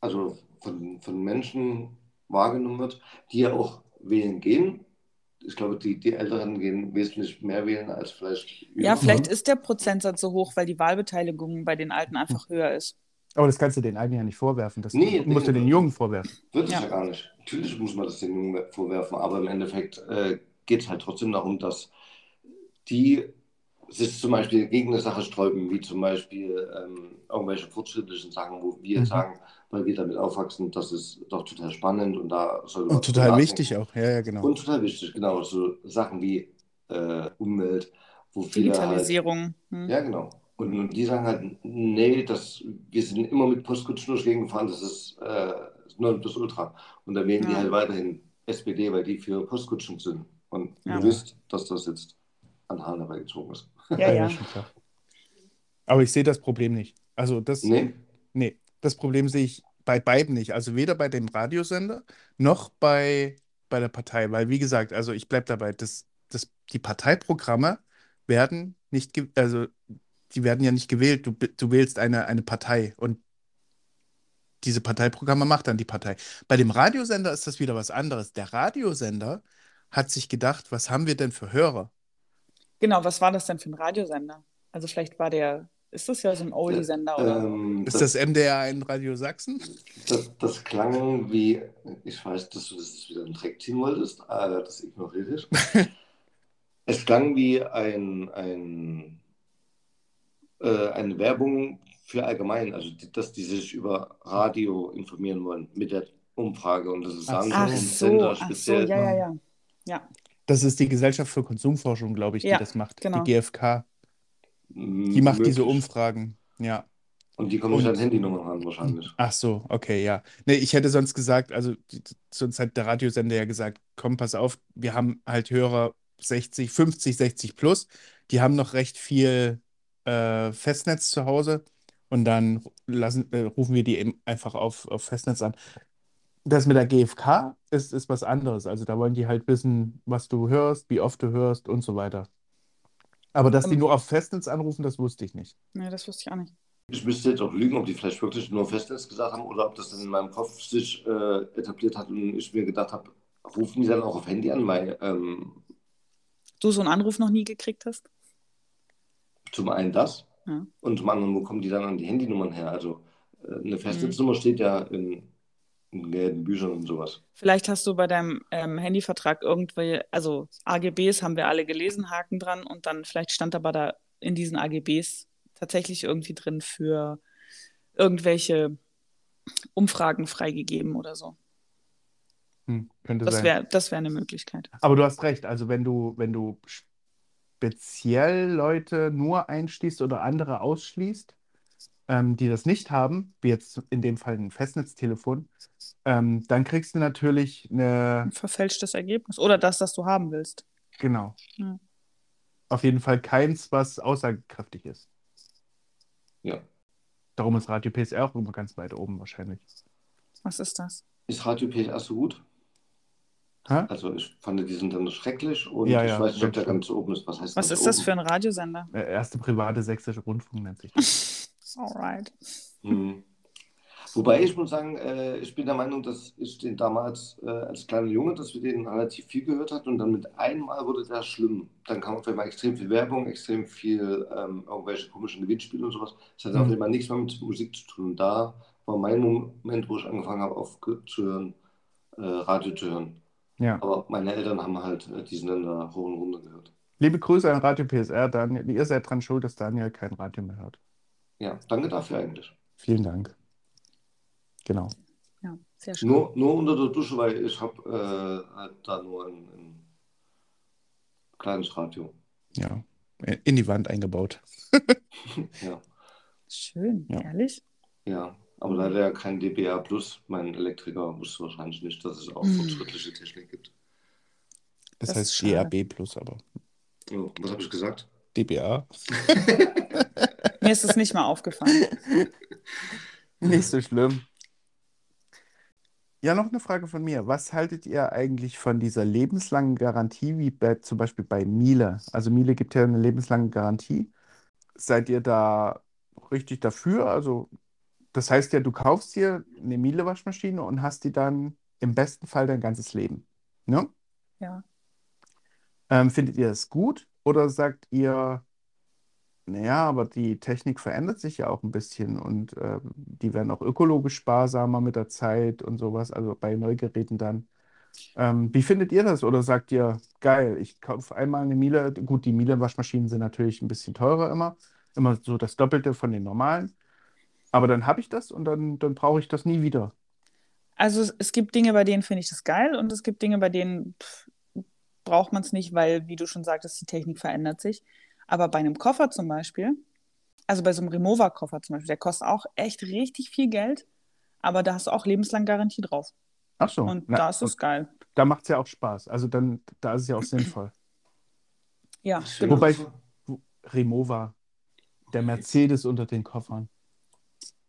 also von, von Menschen wahrgenommen wird, die ja auch wählen gehen. Ich glaube, die, die Älteren gehen wesentlich mehr wählen als vielleicht Ja, vielleicht ist der Prozentsatz so hoch, weil die Wahlbeteiligung bei den Alten einfach höher ist. Aber das kannst du den Alten ja nicht vorwerfen. Das Nee, musst du den Jungen vorwerfen. Wird es Ja. ja. gar nicht. Natürlich muss man das den Jungen vorwerfen, aber im Endeffekt äh, geht es halt trotzdem darum, dass die sich zum Beispiel gegen eine Sache sträuben, wie zum Beispiel ähm, irgendwelche fortschrittlichen Sachen, wo wir Mhm. sagen, weil wir damit aufwachsen, das ist doch total spannend und da sollte man Und total drüber wichtig nachdenken. auch. Ja, ja, genau. Und total wichtig, genau. So Sachen wie äh, Umwelt, wo viele halt Digitalisierung. Hm. ja, genau. Und, und die sagen halt, nee, das, wir sind immer mit Postkutschen durch die Gegend gefahren, das ist äh, nur das Ultra. Und da wählen die Ja. halt weiterhin SPD, weil die für Postkutschen sind. Und Ja. ihr wisst, dass das jetzt an Hahn herbeigezogen ist. Ja, ja. schon klar. Aber ich sehe das Problem nicht. Also das, Nee, nee, das Problem sehe ich bei beiden nicht. Also weder bei dem Radiosender noch bei, bei der Partei. Weil, wie gesagt, also ich bleibe dabei, dass, dass die Parteiprogramme werden nicht, also die werden ja nicht gewählt. Du, du wählst eine, eine Partei und diese Parteiprogramme macht dann die Partei. Bei dem Radiosender ist das wieder was anderes. Der Radiosender hat sich gedacht, was haben wir denn für Hörer? Genau, was war das denn für ein Radiosender? Also vielleicht war der, ist das ja so ein Oldie-Sender oder? Ähm, Ist das MDR ein Radio Sachsen? Das, das klang wie, ich weiß, dass du das wieder in den Dreck ziehen wolltest, äh, das ignoriere ich. es klang wie ein, ein, äh, eine Werbung für allgemein, also die, dass die sich über Radio informieren wollen mit der Umfrage und das ist Ach. Ach ein so, Sender ach so, speziell. ja, ja, ja. Ja, Das ist die Gesellschaft für Konsumforschung, glaube ich, die Ja, das macht. genau. Die GfK. Die macht diese möglich. Umfragen. Ja. Und die kommen nicht an Handynummern ran wahrscheinlich. Ach so, okay, ja. Nee, ich hätte sonst gesagt, also sonst hat der Radiosender ja gesagt, komm, pass auf, wir haben halt Hörer 60, 50, 60 plus, die haben noch recht viel äh, Festnetz zu Hause und dann lassen, äh, rufen wir die eben einfach auf, auf Festnetz an. Das mit der GfK ist, ist was anderes. Also da wollen die halt wissen, was du hörst, wie oft du hörst und so weiter. Aber dass die Ähm. nur auf Festnetz anrufen, das wusste ich nicht. nee, das wusste ich auch nicht. Ich müsste jetzt auch lügen, ob die vielleicht wirklich nur Festnetz gesagt haben oder ob das dann in meinem Kopf sich äh, etabliert hat und ich mir gedacht habe, rufen die dann auch auf Handy an, weil ähm, Du so einen Anruf noch nie gekriegt hast? zum einen das Ja. und zum anderen, wo kommen die dann an die Handynummern her? Also äh, eine Festnetznummer steht ja in, in gelben Büchern und sowas. Vielleicht hast du bei deinem ähm, Handyvertrag irgendwie, also AGBs haben wir alle gelesen, Haken dran, und dann vielleicht stand aber da in diesen AGBs tatsächlich irgendwie drin für irgendwelche Umfragen freigegeben oder so. Hm, könnte Das sein. wäre das wär eine Möglichkeit. Aber du hast recht, also wenn du, wenn du speziell Leute nur einschließt oder andere ausschließt, ähm, die das nicht haben, wie jetzt in dem Fall ein Festnetztelefon, ähm, dann kriegst du natürlich eine, Ein verfälschtes Ergebnis. Oder das, das du haben willst. genau, Ja. auf jeden Fall keins, was aussagekräftig ist. Ja. Darum ist Radio PSR auch immer ganz weit oben wahrscheinlich. Was ist das? Ist Radio PSR so gut? Hä? Also ich fand die sind dann schrecklich und Ja, ich ja, weiß nicht, ob der ganz oben ist. Was heißt Was ganz ist das oben? für ein Radiosender? Der erste private sächsische Rundfunk nennt sich das. Alright. Hm. Wobei ich muss sagen, äh, ich bin der Meinung, dass ich den damals äh, als kleiner Junge, dass wir den relativ viel gehört hat und dann mit einmal wurde der schlimm. Dann kam auf einmal extrem viel Werbung, extrem viel ähm, irgendwelche komischen Gewinnspiele und sowas. Das hat Mhm. auf einmal nichts mehr mit Musik zu tun. Und da war mein Moment, wo ich angefangen habe, aufzuhören, äh, Radio zu hören. Ja. Aber meine Eltern haben halt äh, diesen Länder hoch und runter gehört. Liebe Grüße an Radio PSR, Daniel. Ihr seid dran schuld, dass Daniel kein Radio mehr hört. Ja, danke dafür eigentlich. Vielen Dank. Genau. Ja, sehr schön. Nur, nur unter der Dusche, weil ich habe äh, halt da nur ein, ein kleines Radio. Ja. In die Wand eingebaut. Ja, Schön, Ja. ehrlich. ja. Aber leider ja kein DBA Plus. Mein Elektriker wusste wahrscheinlich nicht, dass es auch Hm. fortschrittliche Technik gibt. Das, Das heißt. DAB Plus, aber Oh, was habe ich gesagt? DBA. Mir ist es nicht mal aufgefallen. Nicht so schlimm. Ja, noch eine Frage von mir. Was haltet ihr eigentlich von dieser lebenslangen Garantie, wie bei, zum Beispiel bei Miele? Also Miele gibt ja eine lebenslange Garantie. Seid ihr da richtig dafür? Also das heißt ja, du kaufst dir eine Miele-Waschmaschine und hast die dann im besten Fall dein ganzes Leben. Ne? Ja. Ähm, findet ihr das gut oder sagt ihr, naja, aber die Technik verändert sich ja auch ein bisschen und äh, die werden auch ökologisch sparsamer mit der Zeit und sowas, also bei Neugeräten dann. Ähm, wie findet ihr das? Oder sagt ihr, geil, ich kaufe einmal eine Miele, gut, die Miele-Waschmaschinen sind natürlich ein bisschen teurer immer, immer so das Doppelte von den normalen, aber dann habe ich das und dann, dann brauche ich das nie wieder. Also es, es gibt Dinge, bei denen finde ich das geil und es gibt Dinge, bei denen pff, braucht man es nicht, weil, wie du schon sagtest, die Technik verändert sich. Aber bei einem Koffer zum Beispiel, also bei so einem Remover-Koffer zum Beispiel, der kostet auch echt richtig viel Geld, aber da hast du auch lebenslang Garantie drauf. Ach so, Und na, da ist es geil. da macht es ja auch Spaß. Also dann, da ist es ja auch sinnvoll. Ja, Schön. genau. Wobei, Remova, der Mercedes unter den Koffern.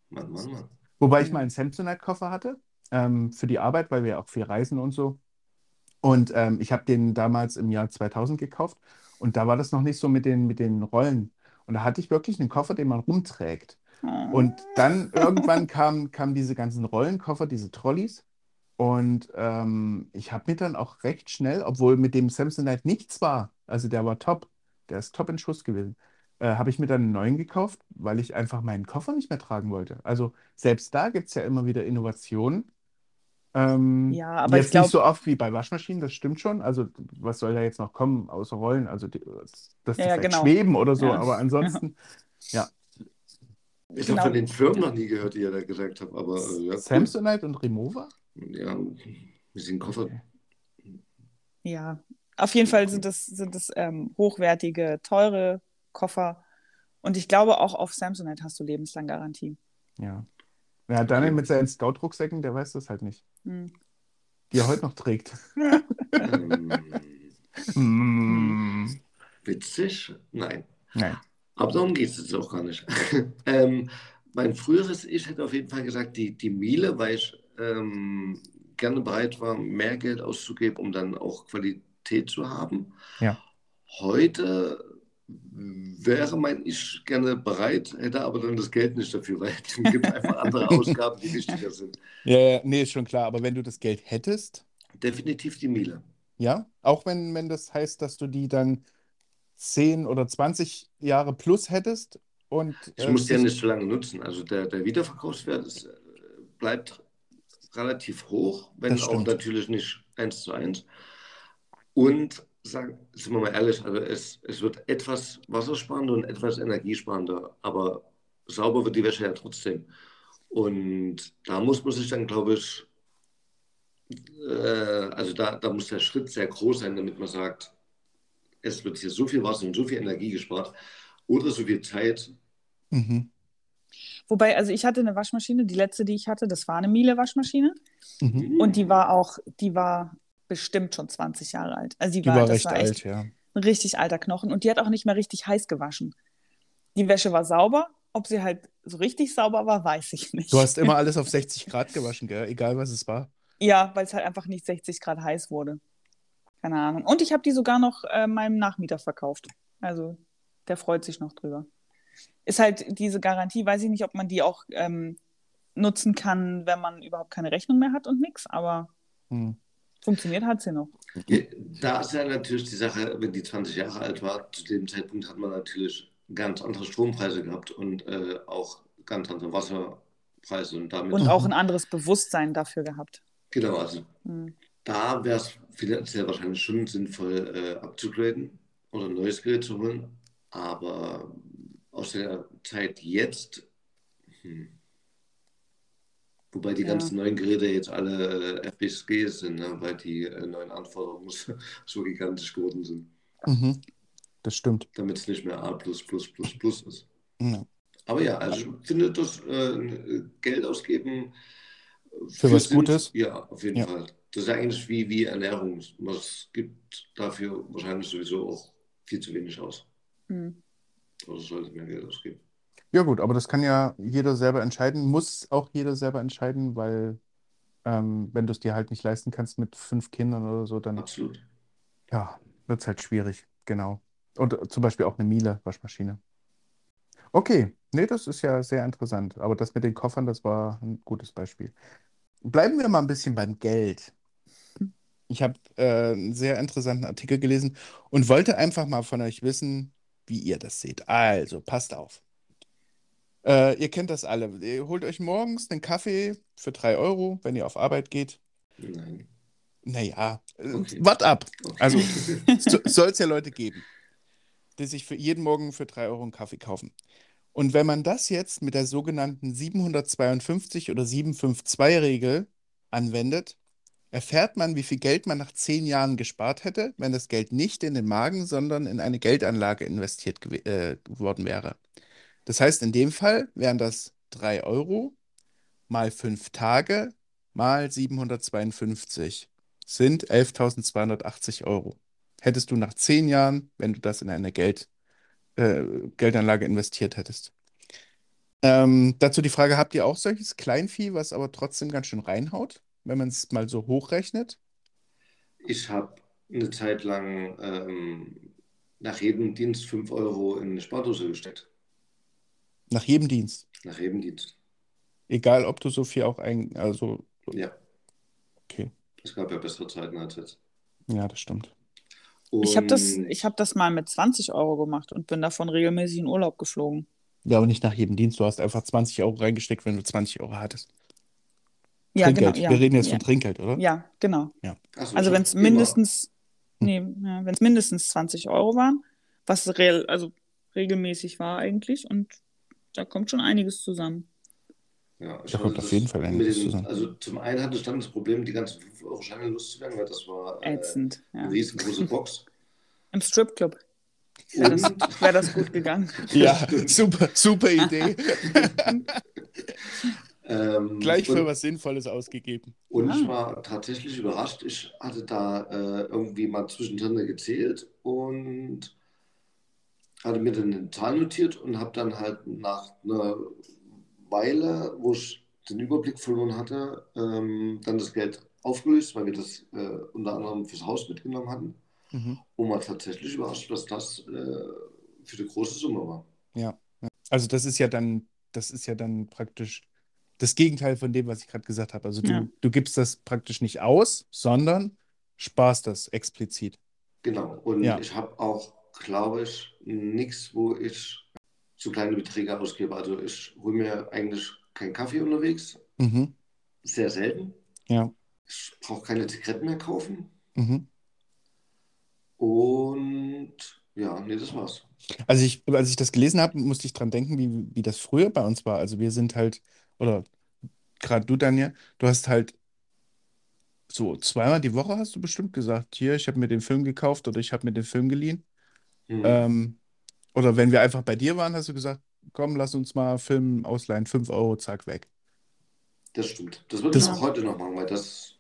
Mann, Mann, Mann. Wobei ich mal einen Samsonite-Koffer hatte ähm, für die Arbeit, weil wir auch viel reisen und so. Und ähm, ich habe den damals im Jahr 2000 gekauft und da war das noch nicht so mit den, mit den Rollen. Und da hatte ich wirklich einen Koffer, den man rumträgt. Und dann irgendwann kamen kam diese ganzen Rollenkoffer, diese Trolleys. Und ähm, ich habe mir dann auch recht schnell, obwohl mit dem Samsonite nichts war, also der war top, der ist top in Schuss gewesen, äh, habe ich mir dann einen neuen gekauft, weil ich einfach meinen Koffer nicht mehr tragen wollte. Also selbst da gibt es ja immer wieder Innovationen. Ähm, Ja, aber ich jetzt nicht so oft wie bei Waschmaschinen, das stimmt schon. Also was soll da jetzt noch kommen, außer Rollen? Also die, dass die ja, ja, vielleicht genau. schweben oder so, Ja. aber ansonsten, ja, Ich Genau. habe von den Firmen noch nie gehört, die ihr da gesagt habt, aber äh, ja, cool. Samsonite und Remover? Ja, wir sind Koffer. Ja, auf jeden Fall sind das, sind das ähm, hochwertige, teure Koffer. Und ich glaube, auch auf Samsonite hast du lebenslang Garantie. Ja. Ja, Daniel mit seinen Scout-Rucksäcken, der weiß das halt nicht, Hm. die er heute noch trägt. Ähm, Mm. witzig? Nein. Nein. Aber darum geht es jetzt auch gar nicht. ähm, mein früheres Ich hätte auf jeden Fall gesagt, die, die Miele, weil ich ähm, gerne bereit war, mehr Geld auszugeben, um dann auch Qualität zu haben. Ja. Heute wäre mein Ich gerne bereit, hätte aber dann das Geld nicht dafür, weil es gibt einfach andere Ausgaben, die wichtiger sind. Ja, ja, nee, ist schon klar. Aber wenn du das Geld hättest, Definitiv die Miele. ja, auch wenn, wenn das heißt, dass du die dann 10 oder 20 Jahre plus hättest und Ich äh, muss die ja nicht so lange nutzen. Also der, der Wiederverkaufswert ist, äh, bleibt relativ hoch, wenn auch natürlich nicht eins zu eins. Und sagen, sind wir mal ehrlich, also es, es wird etwas wassersparender und etwas energiesparender, aber sauber wird die Wäsche ja trotzdem. Und da muss man sich dann, glaube ich, äh, also da, da muss der Schritt sehr groß sein, damit man sagt, es wird hier so viel Wasser und so viel Energie gespart oder so viel Zeit, Mhm. Wobei, also ich hatte eine Waschmaschine, die letzte, die ich hatte, das war eine Miele-Waschmaschine. Mhm. Und die war auch, die war bestimmt schon 20 Jahre alt. Also die, Die war, war das recht war alt, ja. ein richtig alter Knochen. Und die hat auch nicht mehr richtig heiß gewaschen. Die Wäsche war sauber. Ob sie halt so richtig sauber war, weiß ich nicht. Du hast immer alles auf 60 Grad gewaschen, gell? Egal was es war. Ja, weil es halt einfach nicht 60 Grad heiß wurde. Keine Ahnung. Und ich habe die sogar noch äh, meinem Nachmieter verkauft. Also der freut sich noch drüber. Ist halt diese Garantie, weiß ich nicht, ob man die auch ähm, nutzen kann, wenn man überhaupt keine Rechnung mehr hat und nichts, aber Hm. Funktioniert hat sie noch. Da ist ja natürlich die Sache, wenn die 20 Jahre alt war, zu dem Zeitpunkt hat man natürlich ganz andere Strompreise gehabt und äh, auch ganz andere Wasserpreise und damit, Und auch ein anderes Bewusstsein dafür gehabt. genau, also Hm. da wäre es finanziell wahrscheinlich schon sinnvoll äh, abzugraden oder ein neues Gerät zu holen, aber aus der Zeit jetzt, hm. Wobei die Ja. ganzen neuen Geräte jetzt alle äh, FSG sind, ne, weil die äh, neuen Anforderungen so gigantisch geworden sind. Mhm. Das stimmt. damit es nicht mehr A ist. Ja. Aber ja, also ich finde das äh, Geld ausgeben Für was Sinn- Gutes? Ja, auf jeden Ja. Fall. Das ist eigentlich wie, wie Ernährung. Man gibt dafür wahrscheinlich sowieso auch viel zu wenig aus. Hm. Also sollte mehr Geld ausgeben. Ja, gut, aber das kann ja jeder selber entscheiden, muss auch jeder selber entscheiden, weil ähm, wenn du es dir halt nicht leisten kannst mit fünf Kindern oder so, dann Absolut. ja, wird es halt schwierig, genau. Und äh, zum Beispiel auch eine Miele-Waschmaschine. Okay, nee, das ist ja sehr interessant. Aber das mit den Koffern, das war ein gutes Beispiel. Bleiben wir mal ein bisschen beim Geld. Ich habe äh, einen sehr interessanten Artikel gelesen und wollte einfach mal von euch wissen, wie ihr das seht. Also, passt auf. Äh, ihr kennt das alle. Ihr holt euch morgens einen Kaffee für 3 Euro, wenn ihr auf Arbeit geht. Nein. Naja, äh, Okay. ab. Okay. Also, so, soll es ja Leute geben, die sich für jeden Morgen für 3 Euro einen Kaffee kaufen. Und wenn man das jetzt mit der sogenannten 752 oder 752-Regel anwendet, erfährt man, wie viel Geld man nach 10 Jahren gespart hätte, wenn das Geld nicht in den Magen, sondern in eine Geldanlage investiert äh, worden wäre. Das heißt, in dem Fall wären das 3 Euro mal 5 Tage mal 752 sind 11.280 Euro. Hättest du nach 10 Jahren, wenn du das in eine Geld, äh, Geldanlage investiert hättest. Ähm, dazu die Frage, habt ihr auch solches Kleinvieh, was aber trotzdem ganz schön reinhaut, wenn man es mal so hochrechnet? Ich habe eine Zeit lang ähm, nach jedem Dienst 5 Euro in eine Spardose gesteckt. Nach jedem Dienst. Nach Rebendienst. Egal, ob du so viel auch ein, also, Ja. okay. Es gab ja bessere Zeiten als jetzt. Ja, das stimmt. Ich habe das, Und ich hab das mal mit 20 Euro gemacht und bin davon regelmäßig in Urlaub geflogen. Ja, aber nicht nach jedem Dienst. Du hast einfach 20 Euro reingesteckt, wenn du 20 Euro hattest. Ja, Trinkgeld. genau. Ja, Wir reden jetzt ja, von Trinkgeld, oder? ja, genau. Ach so, Also wenn es mindestens, nee, ja, wenn es mindestens 20 Euro waren, was real, also regelmäßig war eigentlich, und da kommt schon einiges zusammen. Ja, ich Da kommt auf jeden Fall einiges den- zusammen. Also zum einen hatte ich dann das Problem, die ganzen 5-Euro-Scheine loszuwerden, weil das war äh, Ätzend. eine Ja. riesengroße Box. Im Stripclub wäre das, Und wär das gut gegangen. Ja, super, super Idee. ähm, Gleich für und, was Sinnvolles ausgegeben. und ich Ah. war tatsächlich überrascht. Ich hatte da äh, irgendwie mal zwischendrin gezählt und hatte mir dann eine Zahl notiert und habe dann halt nach einer Weile, wo ich den Überblick verloren hatte, ähm, dann das Geld aufgelöst, weil wir das äh, unter anderem fürs Haus mitgenommen hatten. Mhm. Und war tatsächlich überrascht, dass das äh, für eine große Summe war. Ja. Also das ist ja dann, das ist ja dann praktisch das Gegenteil von dem, was ich gerade gesagt habe. Also du, Ja. du gibst das praktisch nicht aus, sondern sparst das explizit. Genau. Und Ja. ich habe auch, glaube ich, nichts, wo ich zu kleine Beträge ausgebe. Also ich hole mir eigentlich keinen Kaffee unterwegs, Mhm. sehr selten. Ja. Ich brauche keine Zigaretten mehr kaufen. Mhm. Und ja, nee, das war's. Also ich, als ich das gelesen habe, musste ich dran denken, wie, wie das früher bei uns war. Also wir sind halt, oder gerade du, Daniel, du hast halt so zweimal die Woche hast du bestimmt gesagt, hier, ich habe mir den Film gekauft oder ich habe mir den Film geliehen. Hm. Ähm, oder wenn wir einfach bei dir waren, hast du gesagt, komm, lass uns mal Film ausleihen, 5 Euro, zack, weg. Das stimmt. Das würde ich auch heute noch machen, weil das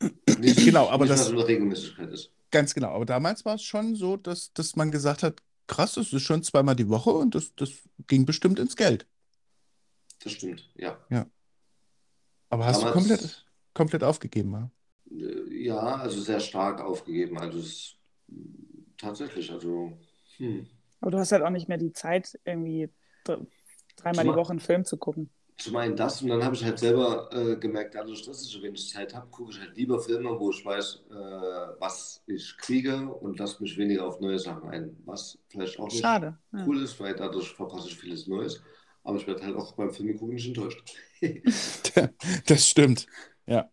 nicht, Genau, aber nicht das- so eine Regelmäßigkeit ist. Ganz genau. Aber damals war es schon so, dass, dass man gesagt hat, krass, das ist schon zweimal die Woche und das, das ging bestimmt ins Geld. Das stimmt, ja. Aber hast du Damals- komplett, komplett aufgegeben, ja? Äh, Ja, also sehr stark aufgegeben. Also es tatsächlich, also hm. Aber du hast halt auch nicht mehr die Zeit, irgendwie dr- dreimal die Woche einen Film zu gucken. Zum einen das und dann habe ich halt selber äh, gemerkt, dadurch, dass ich so wenig Zeit habe, gucke ich halt lieber Filme, wo ich weiß, äh, was ich kriege und lasse mich weniger auf neue Sachen ein. Was vielleicht auch nicht Schade. Ja. cool ist, weil dadurch verpasse ich vieles Neues. Aber ich werde halt auch beim Film gucken nicht enttäuscht. Das stimmt. Ja.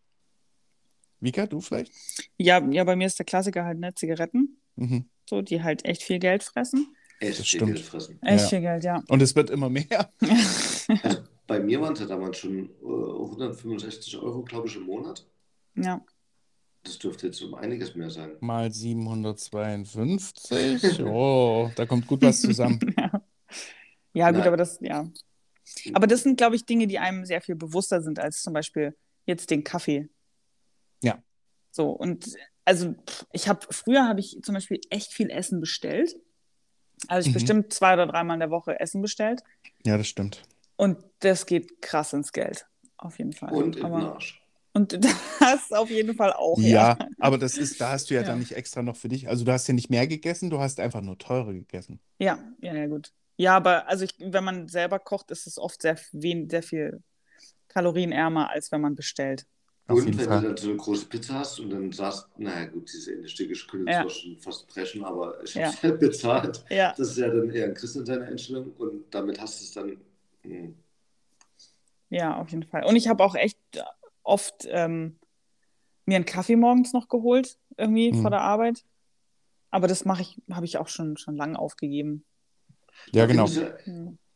Vika, du vielleicht? Ja, ja, bei mir ist der Klassiker halt ne, Zigaretten, Mhm. So, die halt echt viel Geld fressen. Echt Das viel stimmt. Geld fressen. Echt Ja. viel Geld, ja. Und es wird immer mehr. Also bei mir waren es ja damals schon äh, 165 Euro, glaube ich, im Monat. ja. Das dürfte jetzt um einiges mehr sein. Mal 752. Oh, da kommt gut was zusammen. ja. Ja, gut, Nein. aber das, ja. Aber das sind, glaube ich, Dinge, die einem sehr viel bewusster sind als zum Beispiel jetzt den Kaffee. Ja. So, und also ich habe, früher habe ich zum Beispiel echt viel Essen bestellt. Also ich Mhm. bestimmt zwei oder dreimal in der Woche Essen bestellt. Ja, das stimmt. Und das geht krass ins Geld. Auf jeden Fall. Und in den aber, Arsch. und das auf jeden Fall auch, Ja, ja. aber das ist, da hast du ja, Ja. dann nicht extra noch für dich. Also du hast ja nicht mehr gegessen, du hast einfach nur teurer gegessen. Ja, ja, ja, gut. Ja, aber also ich, wenn man selber kocht, ist es oft sehr, sehr viel kalorienärmer, als wenn man bestellt. Und wenn Fall. du dann so eine große Pizza hast und dann sagst, naja gut, diese Endestücke können Ja. zwar schon fast brechen, aber ich habe Ja. es halt bezahlt. Ja, Das ist ja dann eher ein Christ in seiner Einstellung und damit hast du es dann. hm, ja, auf jeden Fall. Und ich habe auch echt oft ähm, mir einen Kaffee morgens noch geholt, irgendwie Mhm. vor der Arbeit. Aber das mache ich, habe ich auch schon, schon lange aufgegeben. Ja, genau.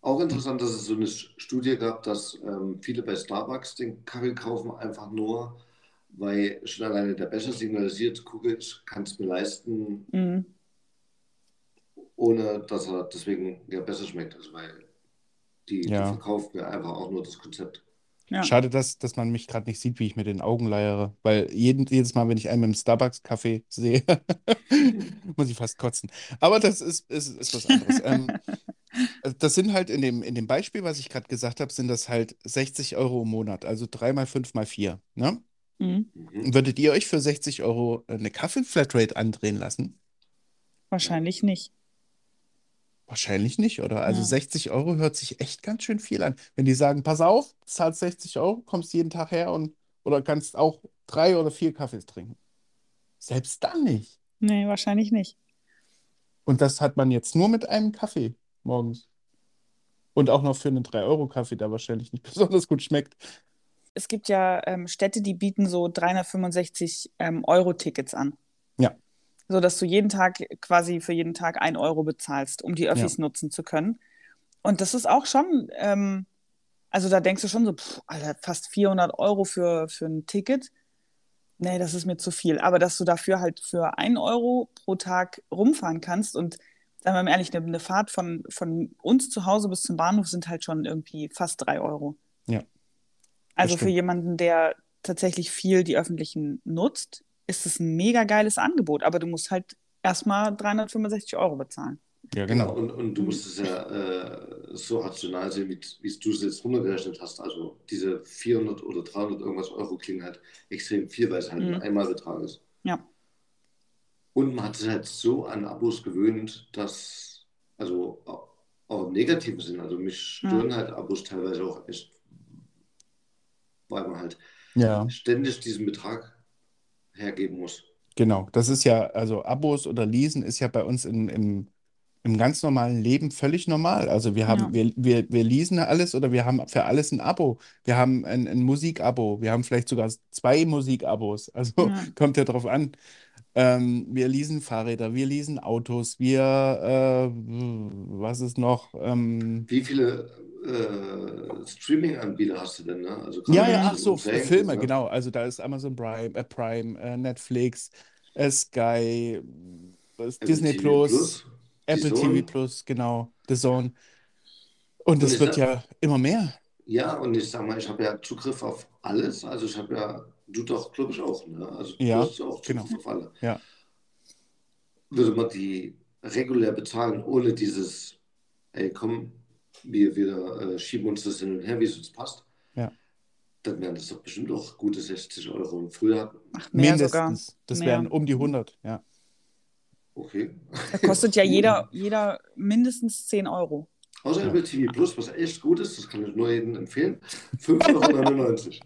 Auch interessant, dass es so eine Studie gab, dass ähm, viele bei Starbucks den Kaffee kaufen, einfach nur, weil schon alleine der Becher signalisiert, gucke, ich kann es mir leisten, Mhm. ohne dass er deswegen ja besser schmeckt. Also weil die, die Ja. verkaufen mir einfach auch nur das Konzept. Ja. Schade, dass, dass man mich gerade nicht sieht, wie ich mit den Augen leiere. Weil jeden, jedes Mal, wenn ich einen mit dem Starbucks-Kaffee sehe, muss ich fast kotzen. Aber das ist, ist, ist was anderes. ähm, das sind halt in dem, in dem Beispiel, was ich gerade gesagt habe, sind das halt 60 Euro im Monat. Also 3 mal 5 mal 4. Ne? Mhm. Mhm. Würdet ihr euch für 60 Euro eine Kaffee-Flatrate andrehen lassen? Wahrscheinlich nicht. Wahrscheinlich nicht, oder? Also Ja. 60 Euro hört sich echt ganz schön viel an. Wenn die sagen, pass auf, zahlst 60 Euro, kommst jeden Tag her und oder kannst auch drei oder vier Kaffees trinken. Selbst dann nicht. Nee, wahrscheinlich nicht. Und das hat man jetzt nur mit einem Kaffee morgens. Und auch noch für einen 3-Euro-Kaffee, der wahrscheinlich nicht besonders gut schmeckt. Es gibt ja ähm, Städte, die bieten so 365 ähm, Euro-Tickets an. Ja. So dass du jeden Tag quasi für jeden Tag ein Euro bezahlst, um die Öffis nutzen zu können. Und das ist auch schon, ähm, also da denkst du schon so, pff, Alter, fast 400 Euro für, für ein Ticket. Nee, das ist mir zu viel. Aber dass du dafür halt für ein Euro pro Tag rumfahren kannst und sagen wir mal ehrlich, eine, eine Fahrt von, von uns zu Hause bis zum Bahnhof sind halt schon irgendwie fast drei Euro. Ja. Also für jemanden, der tatsächlich viel die öffentlichen nutzt, ist es ein mega geiles Angebot. Aber du musst halt erstmal 365 Euro bezahlen. Ja, Genau, genau. und, und du musst es ja äh, so rational sehen, wie, wie du es jetzt runtergerechnet hast. Also diese 400 oder 300 irgendwas Euro klingen halt extrem viel, weil es halt Mhm. ein Einmalbetrag ist. Ja. Und man hat sich halt so an Abos gewöhnt, dass, also au- auch im negativen Sinn, also mich stören halt Abos teilweise auch echt, weil man halt Ja, ständig diesen Betrag hergeben muss. genau. Das ist ja, also Abos oder Leasen ist ja bei uns in, im, im ganz normalen Leben völlig normal. Also wir haben, Ja. wir, wir, wir leasen alles oder wir haben für alles ein Abo. Wir haben ein, ein Musikabo. Wir haben vielleicht sogar zwei Musikabos. Also Ja. kommt ja drauf an. Ähm, wir leasen Fahrräder, wir leasen Autos, wir, äh, was ist noch? Ähm, Wie viele äh, Streaming-Anbieter hast du denn? Ne? Also Ja, ja, ach so, Filme, geht, ne? genau. Also da ist Amazon Prime, äh, Prime, äh, Netflix, äh, Sky, ist Apple Disney Plus, Plus, Apple. TV Plus, genau, The Zone. Und es ich wird sag- ja immer mehr. Ja, und ich sag mal, ich habe ja Zugriff auf alles. Also ich habe ja, du doch, glaube ich, auch. Ne? Also du Ja, hast auch Zugriff genau. auf alle. Ja. Würde man die regulär bezahlen, ohne dieses, ey, komm, wir, wir äh, schieben uns das hin und her, wie es uns passt, Ja. dann wären das doch bestimmt auch gute 60 Euro. Und früher, Ach, mehr sogar. Mindestens. Das Mehr. wären um die 100, ja. Okay. Da kostet ja jeder, jeder mindestens 10 Euro. Außer. Apple TV Plus, was echt gut ist, das kann ich nur jedem empfehlen, 5,99 Euro.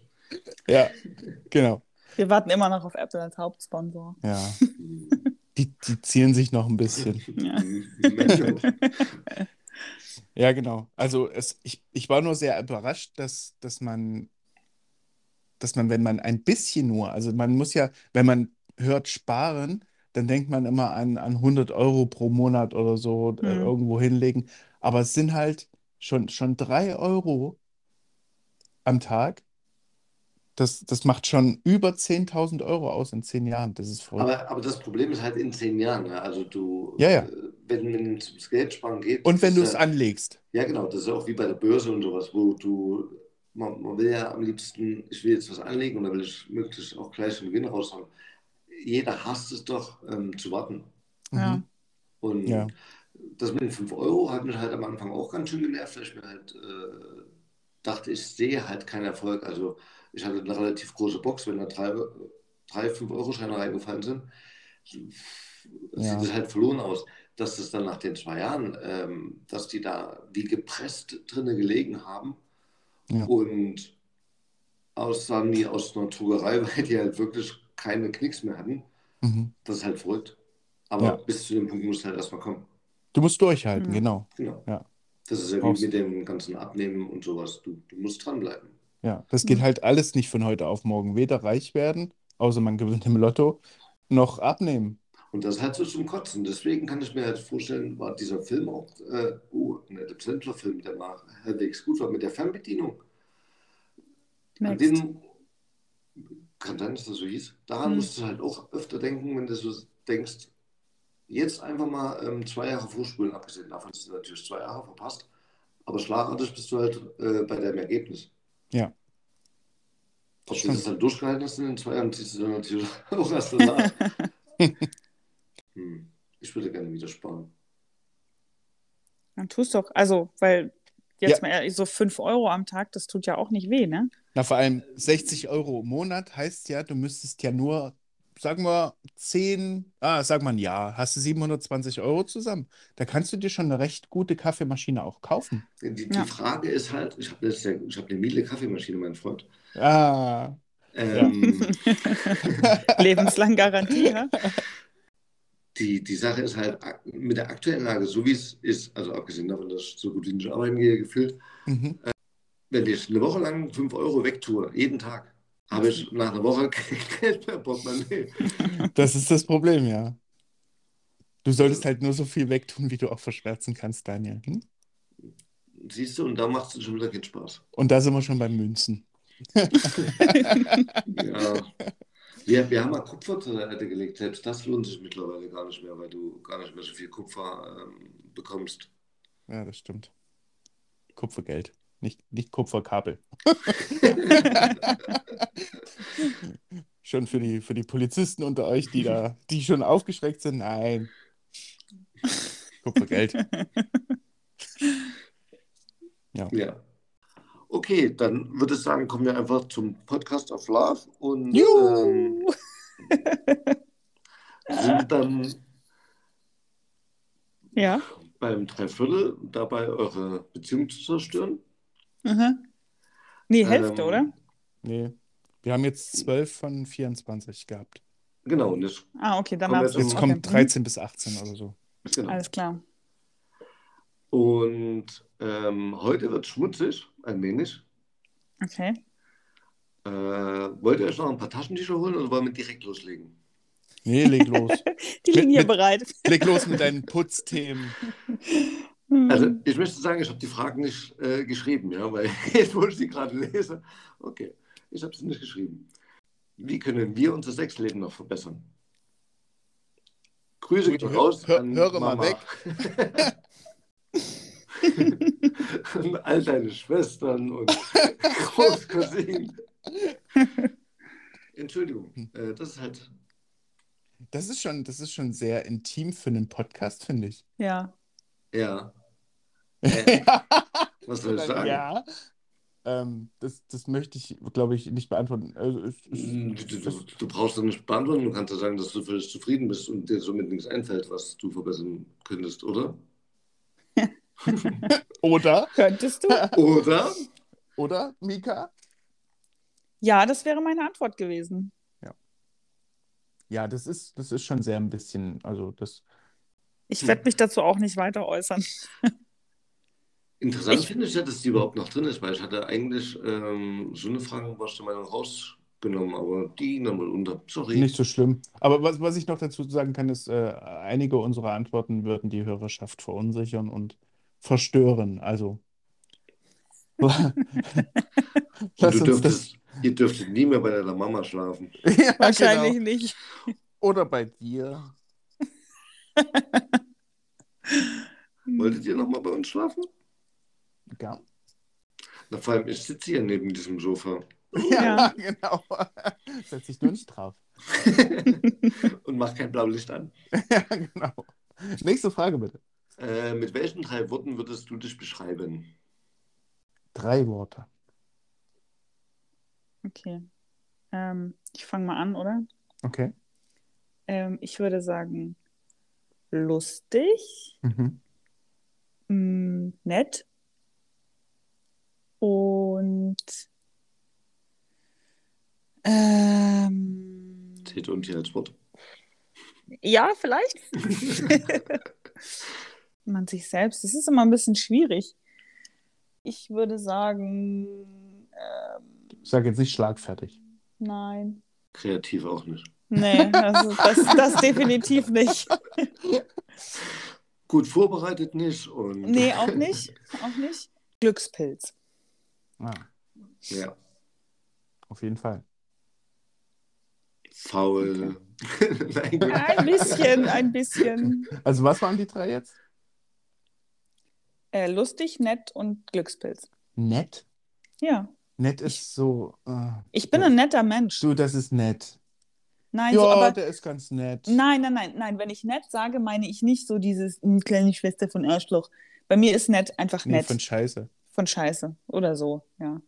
Ja, genau. Wir warten immer noch auf Apple als Hauptsponsor. Ja. Die, die ziehen sich noch ein bisschen. Ja. Ja, genau. Also es, ich, ich war nur sehr überrascht, dass, dass man, dass man, wenn man ein bisschen nur, also man muss ja, wenn man hört sparen, dann denkt man immer an, an 100 Euro pro Monat oder so äh, Mhm. irgendwo hinlegen. Aber es sind halt schon, schon 3 Euro am Tag. Das, das macht schon über 10.000 Euro aus in 10 Jahren. Das ist verrückt. Aber, aber das Problem ist halt in zehn Jahren. Ne? Also du, Ja, ja. äh, wenn es ums Geldsparen geht, Und wenn du es ja, anlegst. ja genau, das ist auch wie bei der Börse und sowas, wo du, man, man will ja am liebsten, ich will jetzt was anlegen und dann will ich möglichst auch gleich einen Gewinn raushauen. Jeder hasst es doch, ähm, zu warten. Ja. Mhm. Und Ja. das mit den 5 Euro hat mich halt am Anfang auch ganz schön genervt, weil ich mir halt äh, dachte, ich sehe halt keinen Erfolg. Also ich hatte eine relativ große Box, wenn da drei, drei 5-Euro-Scheine reingefallen sind, Ja. sieht es halt verloren aus. Dass das dann nach den zwei Jahren, ähm, dass die da wie gepresst drinnen gelegen haben Ja. und aussahen wie aus einer Druckerei, weil die halt wirklich keine Knicks mehr hatten. Mhm. Das ist halt verrückt. Aber Ja. bis zu dem Punkt muss halt erstmal kommen. Du musst durchhalten, Mhm. genau. Genau. Ja. Das ist ja wie mit dem ganzen Abnehmen und sowas. Du, du musst dranbleiben. Ja, das geht Mhm. halt alles nicht von heute auf morgen. Weder reich werden, außer man gewinnt im Lotto, noch abnehmen. Und das ist halt so zum Kotzen. Deswegen kann ich mir halt vorstellen, war dieser Film auch, äh, oh, ein Adam Sandler-Film, der mal halbwegs gut war, mit der Fernbedienung. An den, kann sein, dass das so hieß. Daran Hm. musst du halt auch öfter denken, wenn du so denkst, jetzt einfach mal ähm, zwei Jahre vorspulen, abgesehen davon, du natürlich zwei Jahre verpasst. Aber schlagartig bist du halt äh, bei deinem Ergebnis. Ja. Ob du das dann durchgehalten hast in den zwei Jahren, siehst du dann natürlich auch erst danach. hm. Ich würde gerne wieder sparen. Dann tust doch, also, weil jetzt Ja. mal ehrlich, so 5 Euro am Tag, das tut ja auch nicht weh, ne? Na, vor allem 60 Euro im Monat heißt ja, du müsstest ja nur sagen wir 10, ah, sag mal ein Jahr, hast du 720 Euro zusammen. Da kannst du dir schon eine recht gute Kaffeemaschine auch kaufen. Die, die Ja. Frage ist halt, ich habe ich hab eine Miele Kaffeemaschine, mein Freund. Ah, Ähm, Lebenslang Garantie, ja? die, die Sache ist halt mit der aktuellen Lage, so wie es ist, also abgesehen davon, dass ich so gut wie nicht arbeiten gehe, gefühlt, mhm. Wenn ich eine Woche lang 5 Euro wegtue, jeden Tag, habe ich nach einer Woche kein Geld mehr Portemonnaie. Das ist das Problem, ja. Du solltest halt nur so viel wegtun, wie du auch verschwärzen kannst, Daniel. Hm? Siehst du, und da macht es schon wieder keinen Spaß. Und da sind wir schon beim Münzen. Ja. Wir, wir haben mal Kupfer zur Seite gelegt. Selbst das lohnt sich mittlerweile gar nicht mehr, weil du gar nicht mehr so viel Kupfer ähm, bekommst. Ja, das stimmt. Kupfergeld, nicht, nicht Kupferkabel. schon für die, für die Polizisten unter euch, die da, die schon aufgeschreckt sind. Nein. Kupfergeld. Ja. Okay, dann würde ich sagen, kommen wir einfach zum Podcast of Love und ähm, sind dann Ja. beim Dreiviertel dabei, eure Beziehung zu zerstören. Mhm. Nee, Hälfte, Ähm, oder? Nee. Wir haben jetzt 12 von 24 gehabt. Genau, und jetzt, Ah, okay, dann Kommen Jetzt okay. kommt 13 bis 18 oder so. genau. Alles klar. Und ähm, heute wird schmutzig, ein wenig. Okay. Äh, wollt ihr euch noch ein paar Taschentücher holen oder wollen wir direkt loslegen? Nee, leg los. Die liegen Mit- hier mit- bereit. leg los mit deinen Putzthemen. Also, Hm. ich möchte sagen, ich habe die Fragen nicht äh, geschrieben, ja, weil jetzt, wo ich sie gerade lese, okay, ich habe sie nicht geschrieben. Wie können wir unser Sexleben noch verbessern? Grüße gehen raus hör- an höre mal Mama. weg. und all deine Schwestern und Großcousinen. Entschuldigung, äh, das ist halt, Das ist schon, das ist schon sehr intim für einen Podcast, finde ich. Ja. ja, Äh, was soll ich sagen? Ja. Ähm, das, das möchte ich, glaube ich, nicht beantworten. Also, es, es, Du, du, du, du brauchst doch nicht beantworten, du kannst ja sagen, dass du völlig zufrieden bist und dir somit nichts einfällt, was du verbessern könntest, oder? oder? Könntest du? Oder? Oder, Mika? Ja, das wäre meine Antwort gewesen. Ja, das ist, das ist schon sehr ein bisschen, also das, Ich Hm. werde mich dazu auch nicht weiter äußern. Interessant Ich- finde ich ja, dass die überhaupt noch drin ist, weil ich hatte eigentlich ähm, so eine Frage, was der Meinung rausgenommen, aber die ging dann mal unter. Sorry. nicht so schlimm. Aber was, was ich noch dazu sagen kann, ist, äh, einige unserer Antworten würden die Hörerschaft verunsichern und verstören. Also. Du uns das. dürftest, ihr dürftet nie mehr bei deiner Mama schlafen. Ja, Wahrscheinlich genau. nicht. Oder bei dir. Wolltet ihr nochmal bei uns schlafen? Ja, Na, vor allem, ich sitze hier neben diesem Sofa ja, Ja. genau. Setz dich nur nicht drauf. und mach kein Blaulicht an. Ja, genau. Nächste Frage bitte. Äh, mit welchen drei Worten würdest du dich beschreiben? Drei Worte. Okay. Ähm, ich fange mal an, oder? Okay. Ähm, ich würde sagen, lustig, Mhm. mh, nett und ähm, Zählt und Wort. ja, vielleicht. Man sich selbst, das ist immer ein bisschen schwierig. Ich würde sagen, ähm, Sag jetzt nicht schlagfertig. nein. Kreativ auch nicht. Nee, das, ist- das, das definitiv nicht. Gut vorbereitet nicht und Nee, auch nicht. Auch nicht. Glückspilz. Ah, ja, auf jeden Fall. faul. Nein, gut. Ein bisschen, ein bisschen. Also, was waren die drei jetzt? Äh, lustig, nett und Glückspilz. Nett. Ja. Nett ist so. Äh, Ich bin ein netter Mensch. du, das ist nett. Nein, ja, so, aber der ist ganz nett. nein, nein, nein, nein. Wenn ich nett sage, meine ich nicht so dieses "Hm, kleine Schwester von Arschloch. Bei mir ist nett einfach Nee, nett. von Scheiße. Von Scheiße oder so, ja.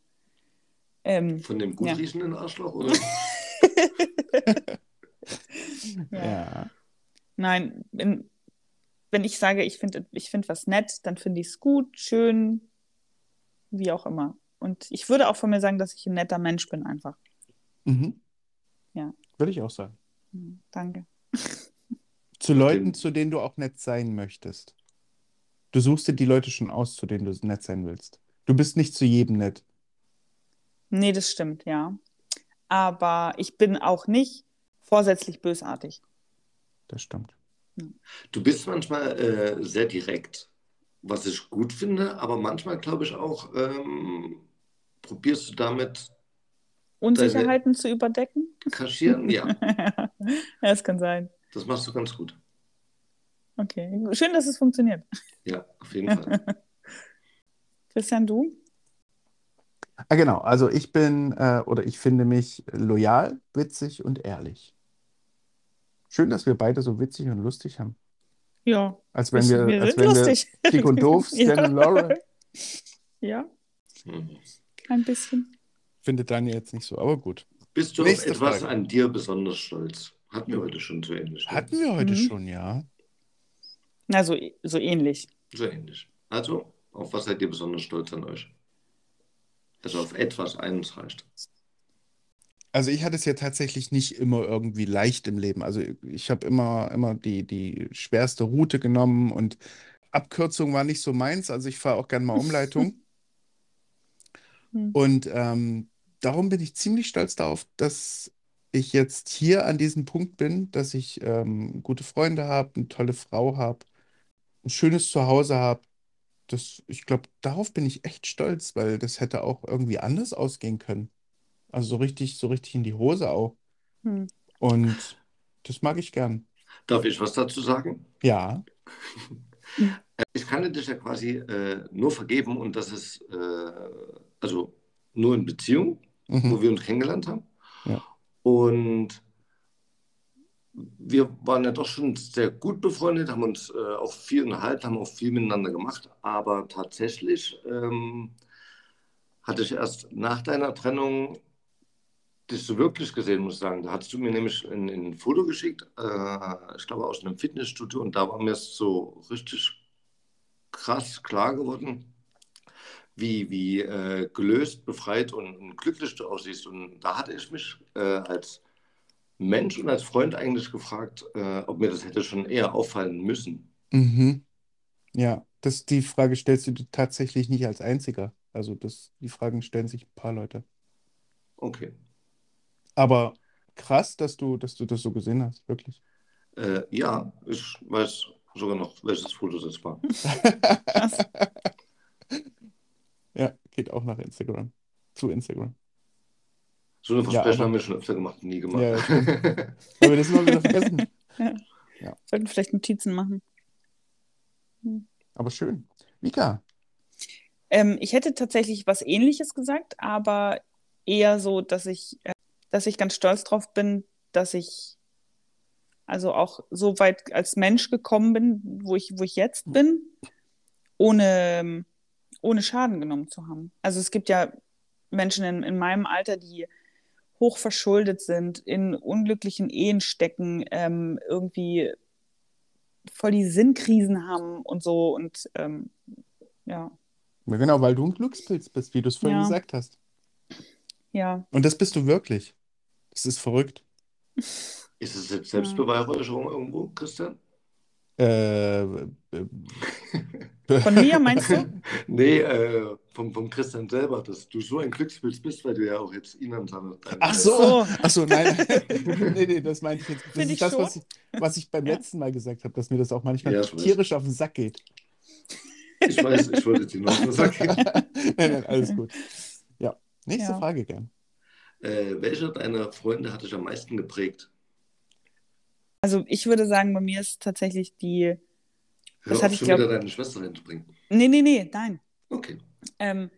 Ähm, Von dem gut Ja. riechenden Arschloch, oder? Nein, in, wenn ich sage, ich finde ich find was nett, dann finde ich es gut, schön, wie auch immer. Und ich würde auch von mir sagen, dass ich ein netter Mensch bin, einfach. Mhm. Ja. Würde ich auch sagen. Hm, Danke. Zu Leuten, zu denen du auch nett sein möchtest. Du suchst dir die Leute schon aus, zu denen du nett sein willst. Du bist nicht zu jedem nett. Nee, das stimmt, ja. Aber ich bin auch nicht vorsätzlich bösartig. Das stimmt. Du bist manchmal äh, sehr direkt, was ich gut finde, aber manchmal glaube ich auch, ähm, probierst du damit Unsicherheiten zu überdecken? kaschieren? Ja, ja, das kann sein. das machst du ganz gut. Okay. Schön, dass es funktioniert. Ja, auf jeden Fall. Christian, du? Ah, genau. Also ich bin äh, oder ich finde mich loyal, witzig und ehrlich. Schön, dass wir beide so witzig und lustig haben. Ja. Als wenn wir, wir als wenn lustig. wir dick und doof, Stan Ja. und Laura. Ja, Mhm. ein bisschen. Findet Daniel jetzt nicht so, aber gut. Bist du Nächste auf etwas Frage. an dir besonders stolz? Hatten wir heute schon so ähnlich. ne? Hatten wir heute Mhm. schon, ja. Na, so, so ähnlich. So ähnlich. Also, auf was seid ihr besonders stolz an euch? Also auf etwas, eines reicht. Also ich hatte es ja tatsächlich nicht immer irgendwie leicht im Leben. Also ich habe immer, immer die, die schwerste Route genommen und Abkürzung war nicht so meins. Also ich fahre auch gern mal Umleitung. Hm. Und ähm, darum bin ich ziemlich stolz darauf, dass ich jetzt hier an diesem Punkt bin, dass ich ähm, gute Freunde habe, eine tolle Frau habe, ein schönes Zuhause habe. Das, ich glaube, darauf bin ich echt stolz, weil das hätte auch irgendwie anders ausgehen können. Also so richtig, so richtig in die Hose auch. Hm. Und das mag ich gern. Darf ich was dazu sagen? Ja. Ich kann dich ja quasi äh, nur vergeben und das ist äh, also nur in Beziehung, wo Mhm. wir uns kennengelernt haben. Ja. Und wir waren ja doch schon sehr gut befreundet, haben uns äh, auch viel unterhalten, haben auch viel miteinander gemacht. Aber tatsächlich ähm, hatte ich erst nach deiner Trennung dich so wirklich gesehen, muss ich sagen. Da hattest du mir nämlich ein, ein Foto geschickt, äh, ich glaube aus einem Fitnessstudio, und da war mir so richtig krass klar geworden, wie, wie äh, gelöst, befreit und, und glücklich du aussiehst. Und da hatte ich mich äh, als Mensch und als Freund eigentlich gefragt, äh, ob mir das hätte schon eher auffallen müssen. Mhm. Ja, das, die Frage stellst du tatsächlich nicht als einziger. Also das, die Fragen stellen sich ein paar Leute. Okay. Aber krass, dass du, dass du das so gesehen hast, wirklich. Äh, ja, ich weiß sogar noch, welches Foto das war. Krass. Ja, geht auch nach Instagram. Zu Instagram. So eine Ja, Versprechen aber- haben wir schon öfter gemacht, nie gemacht. Ja, wir das mal wieder vergessen? Sollten vielleicht Notizen machen. Aber schön. Vika. Ähm, ich hätte tatsächlich was Ähnliches gesagt, aber eher so, dass ich, äh, dass ich ganz stolz drauf bin, dass ich also auch so weit als Mensch gekommen bin, wo ich, wo ich jetzt bin, ohne, ohne Schaden genommen zu haben. Also es gibt ja Menschen in, in meinem Alter, die hoch verschuldet sind, in unglücklichen Ehen stecken, ähm, irgendwie voll die Sinnkrisen haben und so und ähm, ja, Ja, genau, weil du ein Glückspilz bist, wie du es vorhin Ja. gesagt hast. ja. Und das bist du wirklich. Das ist verrückt. Ist es jetzt Selbstbeweihräucherung irgendwo, Christian? Äh, äh, Von mir meinst du? Nee, äh, vom, vom Christian selber, dass du so ein Glückspilz bist, weil du ja auch jetzt ihn seine. Ach so. ach so, nein. nee, nee, das meinte ich jetzt. Das Find ist ich das, schon. was ich, was ich beim Ja. letzten Mal gesagt habe, dass mir das auch manchmal Ja, tierisch auf den Sack geht. Ich weiß, ich wollte dir noch was sagen. nein, nein, alles gut. Ja, nächste Ja. Frage gern. Äh, welcher deiner Freunde hat dich am meisten geprägt? Also ich würde sagen, bei mir ist tatsächlich die. Hör Das hatte ich, schon glaub- wieder deine Schwester reinzubringen. Nee, nee, nee, nein. Okay. Ähm,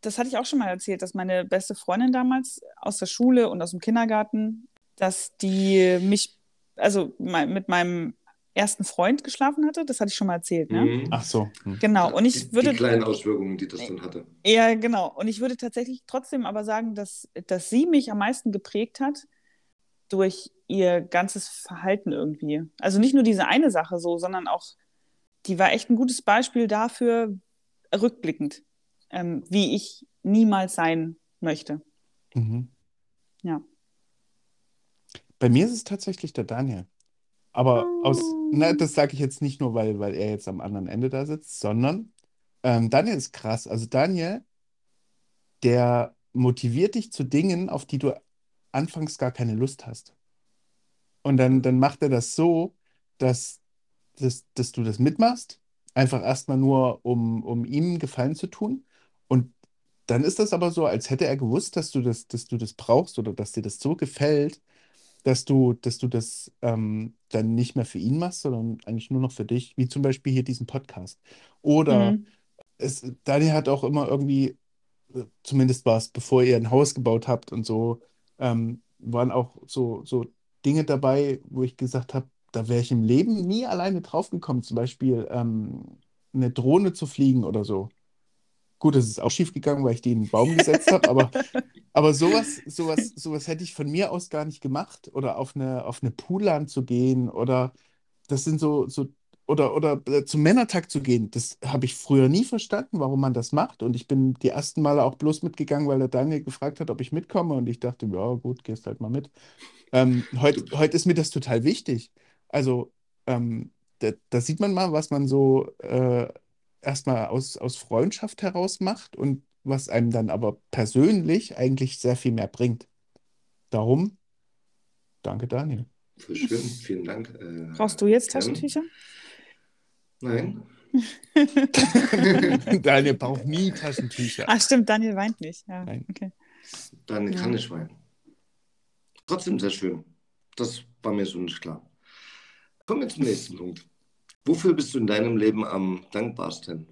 das hatte ich auch schon mal erzählt, dass meine beste Freundin damals aus der Schule und aus dem Kindergarten, dass die mich, also mein, mit meinem ersten Freund geschlafen hatte. Das hatte ich schon mal erzählt, ne? Mhm. Ach so. Hm. Genau. Und die, ich würde. die kleinen Auswirkungen, die das dann hatte. Ja, genau. Und ich würde tatsächlich trotzdem aber sagen, dass, dass sie mich am meisten geprägt hat, durch ihr ganzes Verhalten irgendwie. Also nicht nur diese eine Sache so, sondern auch, die war echt ein gutes Beispiel dafür, rückblickend, ähm, wie ich niemals sein möchte. Mhm. Ja. Bei mir ist es tatsächlich der Daniel. Aber aus, na, das sage ich jetzt nicht nur, weil, weil er jetzt am anderen Ende da sitzt, sondern ähm, Daniel ist krass. Also Daniel, der motiviert dich zu Dingen, auf die du anfangs gar keine Lust hast. Und dann, dann macht er das so, dass, dass, dass du das mitmachst, einfach erstmal nur, um, um ihm Gefallen zu tun. Und dann ist das aber so, als hätte er gewusst, dass du das, dass du das brauchst oder dass dir das so gefällt, dass du, dass du das ähm, dann nicht mehr für ihn machst, sondern eigentlich nur noch für dich, wie zum Beispiel hier diesen Podcast. Oder Mhm. es, Daniel hat auch immer irgendwie, äh, zumindest war es, bevor ihr ein Haus gebaut habt und so, ähm, waren auch so, so Dinge dabei, wo ich gesagt habe, da wäre ich im Leben nie alleine draufgekommen. Zum Beispiel ähm, eine Drohne zu fliegen oder so. Gut, es ist auch schief gegangen, weil ich die in den Baum gesetzt habe, aber, aber sowas, sowas, sowas hätte ich von mir aus gar nicht gemacht. Oder auf eine, auf eine Poollan zu gehen oder das sind so, so oder, oder äh, zum Männertag zu gehen, das habe ich früher nie verstanden, warum man das macht. Und ich bin die ersten Male auch bloß mitgegangen, weil der Daniel gefragt hat, ob ich mitkomme. Und ich dachte, ja, gut, gehst halt mal mit. Ähm, heute, heute ist mir das total wichtig. Also, ähm, da, da sieht man mal, was man so äh, erstmal aus, aus Freundschaft heraus macht und was einem dann aber persönlich eigentlich sehr viel mehr bringt. Darum, danke, Daniel. Schön, vielen Dank. Äh, Brauchst du jetzt. Taschentücher? Nein. Daniel braucht nie Taschentücher. Ah, stimmt, Daniel weint nicht. Ja, Nein. okay. Dann Ja. kann ich weinen. Trotzdem sehr schön. Das war mir so nicht klar. Kommen wir zum nächsten Punkt. Wofür bist du in deinem Leben am dankbarsten?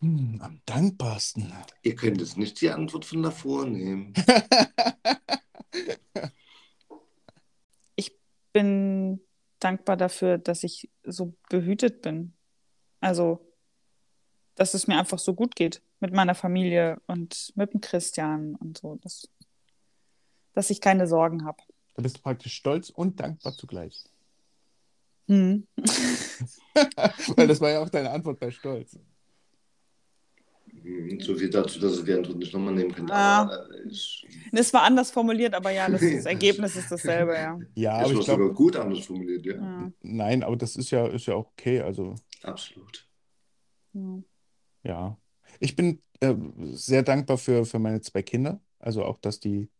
Hm, am dankbarsten. Ihr könnt jetzt nicht die Antwort von davor nehmen. bin dankbar dafür, dass ich so behütet bin. Also, dass es mir einfach so gut geht mit meiner Familie und mit dem Christian und so. Dass, dass ich keine Sorgen habe. Da bist du praktisch stolz und dankbar zugleich. Hm. Weil das war ja auch deine Antwort bei Stolz. Hm, So viel dazu, dass ich die Antwort nicht nochmal nehmen könnte. Ah. Äh, ich, Es war anders formuliert, aber ja, das, das Ergebnis ist dasselbe, ja. Ja, es aber war ich sogar glaube, gut anders formuliert, ja. ja. nein, aber das ist ja, ist ja auch okay. Also, Absolut. ja. ja. Ich bin äh, sehr dankbar für, für meine zwei Kinder. Also auch, dass die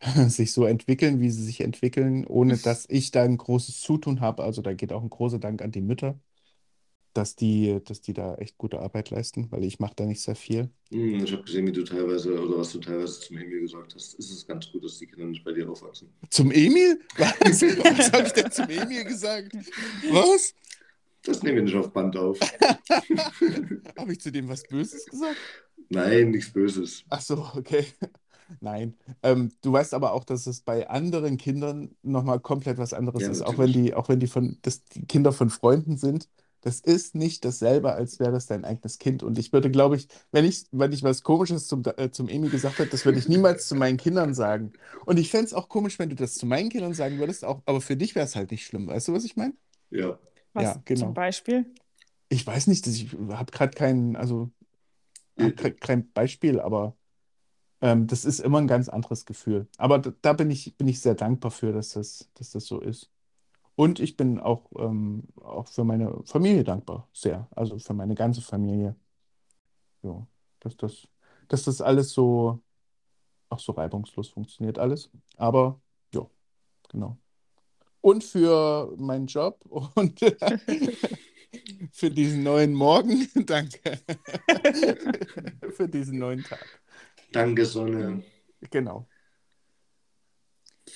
sich so entwickeln, wie sie sich entwickeln, ohne dass ich da ein großes Zutun habe. Also da geht auch ein großer Dank an die Mütter, dass die, dass die da echt gute Arbeit leisten, weil ich mache da nicht sehr viel. Hm, Ich habe gesehen, wie du teilweise oder was du teilweise zum Emil gesagt hast. Ist es ganz gut, dass die Kinder nicht bei dir aufwachsen. Zum Emil? Was? Was habe ich denn zum Emil gesagt? Was? Das nehmen wir nicht auf Band auf. Habe ich zu dem was Böses gesagt? Nein, nichts Böses. Ach so, okay. Nein. Ähm, du weißt aber auch, dass es bei anderen Kindern nochmal komplett was anderes Ja, ist. Auch wenn natürlich. die, auch wenn die von, das die Kinder von Freunden sind. Das ist nicht dasselbe, als wäre das dein eigenes Kind. Und ich würde, glaube ich, wenn ich, wenn ich was Komisches zum, äh, zum Emil gesagt hätte, das würde ich niemals zu meinen Kindern sagen. Und ich fände es auch komisch, wenn du das zu meinen Kindern sagen würdest, auch, aber für dich wäre es halt nicht schlimm. Weißt du, was ich meine? Ja. Was Ja, genau. zum Beispiel? Ich weiß nicht, dass ich habe gerade kein, also hab grad kein Beispiel, aber ähm, das ist immer ein ganz anderes Gefühl. Aber da, da bin ich, bin ich sehr dankbar für, dass das, dass das so ist. Und ich bin auch, ähm, auch für meine Familie dankbar, sehr. Also für meine ganze Familie. So, dass das, dass das alles so, auch so reibungslos funktioniert alles. Aber ja, genau. Und für meinen Job und für diesen neuen Morgen. Danke. Für diesen neuen Tag. Danke, Sonne. Genau.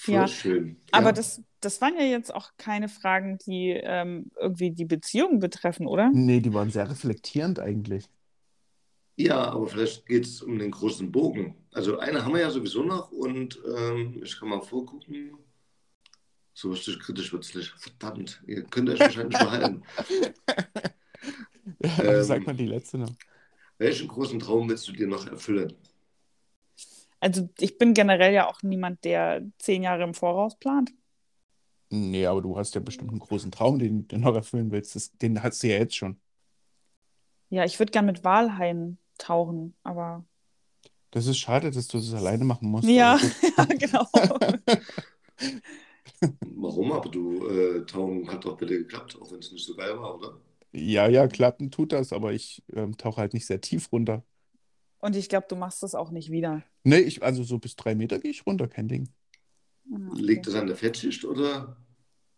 Voll Ja, schön. Aber Ja. das, das waren ja jetzt auch keine Fragen, die ähm, irgendwie die Beziehung betreffen, oder? Nee, die waren sehr reflektierend eigentlich. Ja, aber vielleicht geht es um den großen Bogen. Also eine haben wir ja sowieso noch und ähm, ich kann mal vorgucken. So richtig kritisch wird es nicht. Verdammt, ihr könnt euch wahrscheinlich behalten. Ja, Ähm, sag mal die letzte noch. Welchen großen Traum willst du dir noch erfüllen? Also ich bin generell ja auch niemand, der zehn Jahre im Voraus plant. Nee, aber du hast ja bestimmt einen großen Traum, den du noch erfüllen willst. Das, den hast du ja jetzt schon. Ja, ich würde gern mit Walhaien tauchen, aber Das ist schade, dass du das alleine machen musst. ja, ja, genau. Warum? Aber du, äh, Tauchen hat doch bitte geklappt, auch wenn es nicht so geil war, oder? Ja, ja, klappen tut das, aber ich ähm, tauche halt nicht sehr tief runter. Und ich glaube, du machst das auch nicht wieder. Nee, ich, also so bis drei Meter gehe ich runter, kein Ding. Ah, okay. Liegt das an der Fettschicht oder?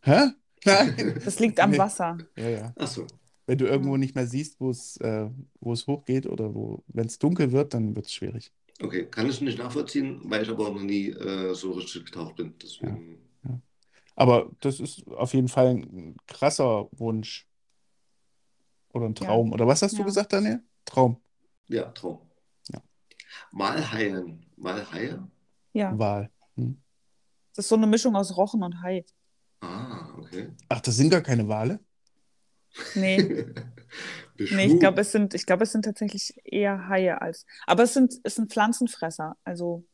Hä? Nein. Das liegt am Nee. Wasser. Ja, ja. Achso. Wenn du irgendwo nicht mehr siehst, wo es, äh, wo es hochgeht oder wo, wenn es dunkel wird, dann wird es schwierig. Okay, kann ich nicht nachvollziehen, weil ich aber auch noch nie äh, so richtig getaucht bin. Deswegen, Aber das ist auf jeden Fall ein krasser Wunsch. Oder ein Ja. Traum. Oder was hast du Ja. gesagt, Daniel? Traum. ja, Traum. Walhaien. Walhaie? Ja, Wahl. Hm. das ist so eine Mischung aus Rochen und Hai. Ah, okay. Ach, das sind gar keine Wale? Nee, nee, ich glaube, es sind, ich glaube, es sind tatsächlich eher Haie als. Aber es sind, es sind Pflanzenfresser. Also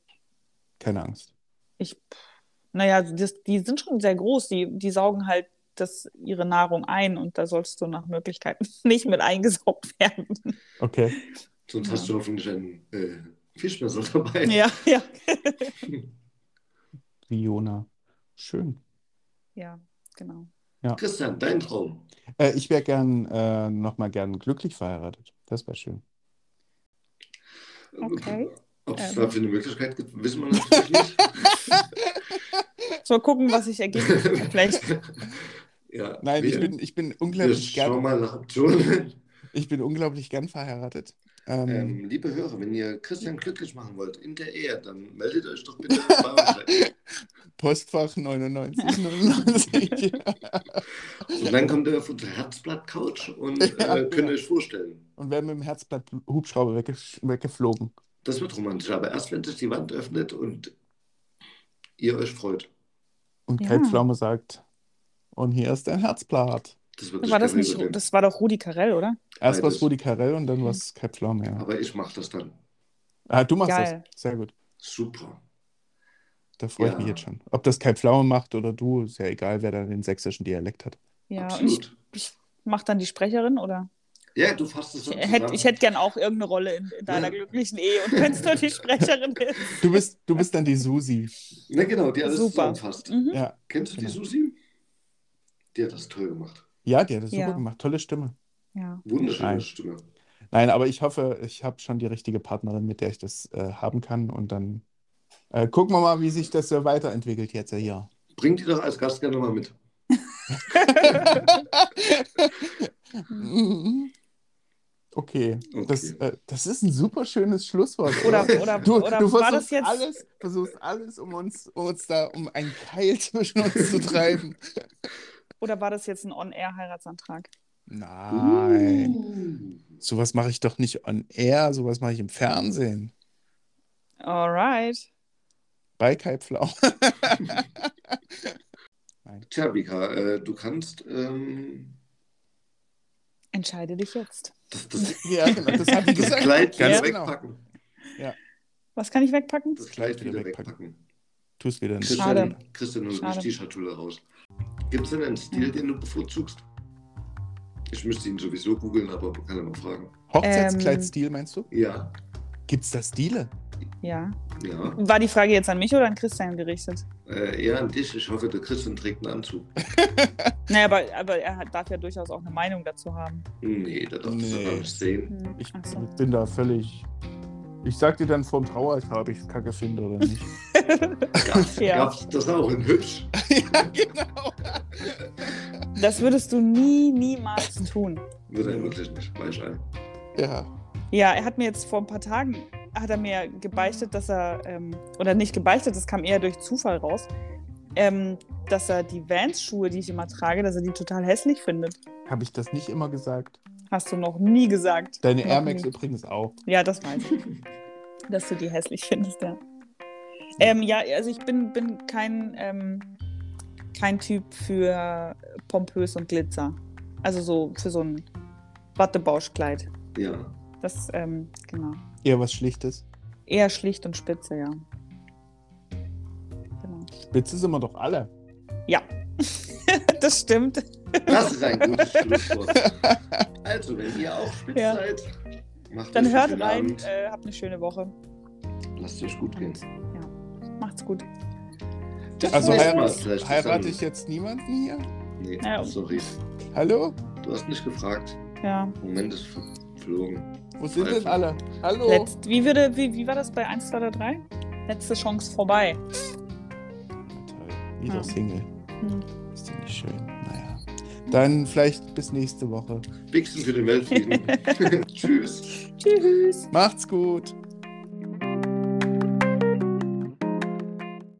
Keine Angst. ich, naja, das, die sind schon sehr groß. Die, die saugen halt das, ihre Nahrung ein und da sollst du nach Möglichkeit nicht mit eingesaugt werden. Okay. Sonst Ja. hast du hoffentlich einen äh, Fischmesser dabei. Ja, ja. Fiona. Schön. Ja, genau. Christian, dein Traum. Äh, ich wäre gern äh, nochmal gern glücklich verheiratet. Das wäre schön. Okay. Ob es Ähm. dafür eine Möglichkeit gibt, wissen wir natürlich nicht. So, gucken, was sich ergibt. Vielleicht. ja, Nein, wir, ich bin, ich bin unglaublich gern, mal nach Optionen. ich bin unglaublich gern verheiratet. Ähm, Ähm, liebe Hörer, wenn ihr Christian glücklich machen wollt in der Ehe, dann meldet euch doch bitte bei uns. Postfach 99, 99. Und dann kommt ihr auf unsere Herzblatt-Couch und Ja, äh, könnt genau. euch vorstellen. Und werden mit dem Herzblatt Hubschrauber wegge weggeflogen. Das wird romantisch, aber erst wenn sich die Wand öffnet und ihr euch freut. Und Ja. Kai Pflaume sagt, und hier ist dein Herzblatt. Das wird War das nicht, das war doch Rudi Carell, oder? Erst was Beides. Rudi Carell und dann was Kai Pflaume, ja. Aber ich mache das dann. Ah, du machst Geil. das. Sehr gut. Super. Da freue ich Ja. mich jetzt schon. Ob das Kai Pflaume macht oder du, ist ja egal, wer da den sächsischen Dialekt hat. Ja, und ich, Absolut. ich mach dann die Sprecherin, oder? Ja, du fasst es Ich dann hätte zusammen. ich hätt gern auch irgendeine Rolle in, in deiner Ja. glücklichen Ehe und wenn es nur die Sprecherin ist. Du bist, du bist dann die Susi. Na genau, die alles Super. zusammenfasst. Mhm. Ja. Kennst du die Genau. Susi? Die hat das toll gemacht. Ja, die hat das Ja. super gemacht. Tolle Stimme. Ja. Wunderschöne Nein. Stimme. Nein, aber ich hoffe, ich habe schon die richtige Partnerin, mit der ich das äh, haben kann. Und dann äh, gucken wir mal, wie sich das so weiterentwickelt jetzt hier. Bring die doch als Gast gerne mal mit. Okay, Okay. Das, äh, das ist ein super schönes Schlusswort. Oder, oder, Du, oder du war versuchst das jetzt. alles, versuchst alles, um uns, um uns da, um einen Keil zwischen uns zu treiben. Oder war das jetzt ein On-Air-Heiratsantrag? Nein, Uh. sowas mache ich doch nicht on air, sowas mache ich im Fernsehen. Alright. Bei Kai Pflau. Tja, Vika, äh, du kannst ähm, Entscheide dich jetzt. das, das, ja, genau, das hat das. Kleid wieder Ganz genau. wegpacken. Was kann ich wegpacken? Das Kleid Wieder wegpacken. wegpacken. Tu es wieder nicht. Schade. Christian, Christian und Schade. ich die Schatulle raus. Gibt es denn einen Stil, den du bevorzugst? Ich müsste ihn sowieso googeln, aber man kann ja mal fragen. Hochzeitskleidstil meinst du? Ja, Gibt es da Stile? Ja. ja. War die Frage jetzt an mich oder an Christian gerichtet? Äh, eher an dich. Ich hoffe, der Christian trägt einen Anzug. Naja, aber, aber er hat, darf ja durchaus auch eine Meinung dazu haben. Nee, der darf das Nee. doch gar nicht sehen. Hm. Ich so. bin da völlig. Ich sag dir dann vorm Traualtar, ob ich es kacke finde oder nicht. Gab's, Ja. gab's das auch in hübsch? ja, genau. Das würdest du nie, niemals tun. Würde er wirklich nicht. Weiß ich ein. Ja. Ja, er hat mir jetzt vor ein paar Tagen, hat er mir gebeichtet, dass er, ähm, oder nicht gebeichtet, das kam eher durch Zufall raus, ähm, dass er die Vans-Schuhe, die ich immer trage, dass er die total hässlich findet. Habe ich das nicht immer gesagt? Hast du noch nie gesagt. Deine Noch Air Max nie. übrigens auch. Ja, das weiß ich. dass du die hässlich findest, ja. Ähm, ja, also ich bin, bin kein, ähm, kein Typ für pompös und Glitzer. Also so für so ein Wattebauschkleid. Ja. Das, ähm, genau. Eher was Schlichtes. Eher schlicht und spitze, ja. Genau. Spitze sind wir doch alle. Ja, das stimmt. Das ist ein gutes Schlusswort. Also, wenn ihr auch spitz Ja. seid, macht Dann hört rein, äh, habt eine schöne Woche. Lasst euch gut gehen. Und ja, macht's gut. Also nächsten Mal, heirat, heirate ich jetzt niemanden hier? Nee, Ja. sorry. Hallo? Du hast nicht gefragt. Ja. Moment ist verflogen. Wo sind denn Pfeife. alle? Hallo? Letzt, wie, würde, wie, wie war das bei 1, 2 oder 3? Letzte Chance vorbei. Toll. Wieder Ja. Single. Hm. Ist doch nicht schön. Naja. Dann vielleicht bis nächste Woche. Wichsen für den Weltfrieden. Tschüss. Tschüss. Macht's gut.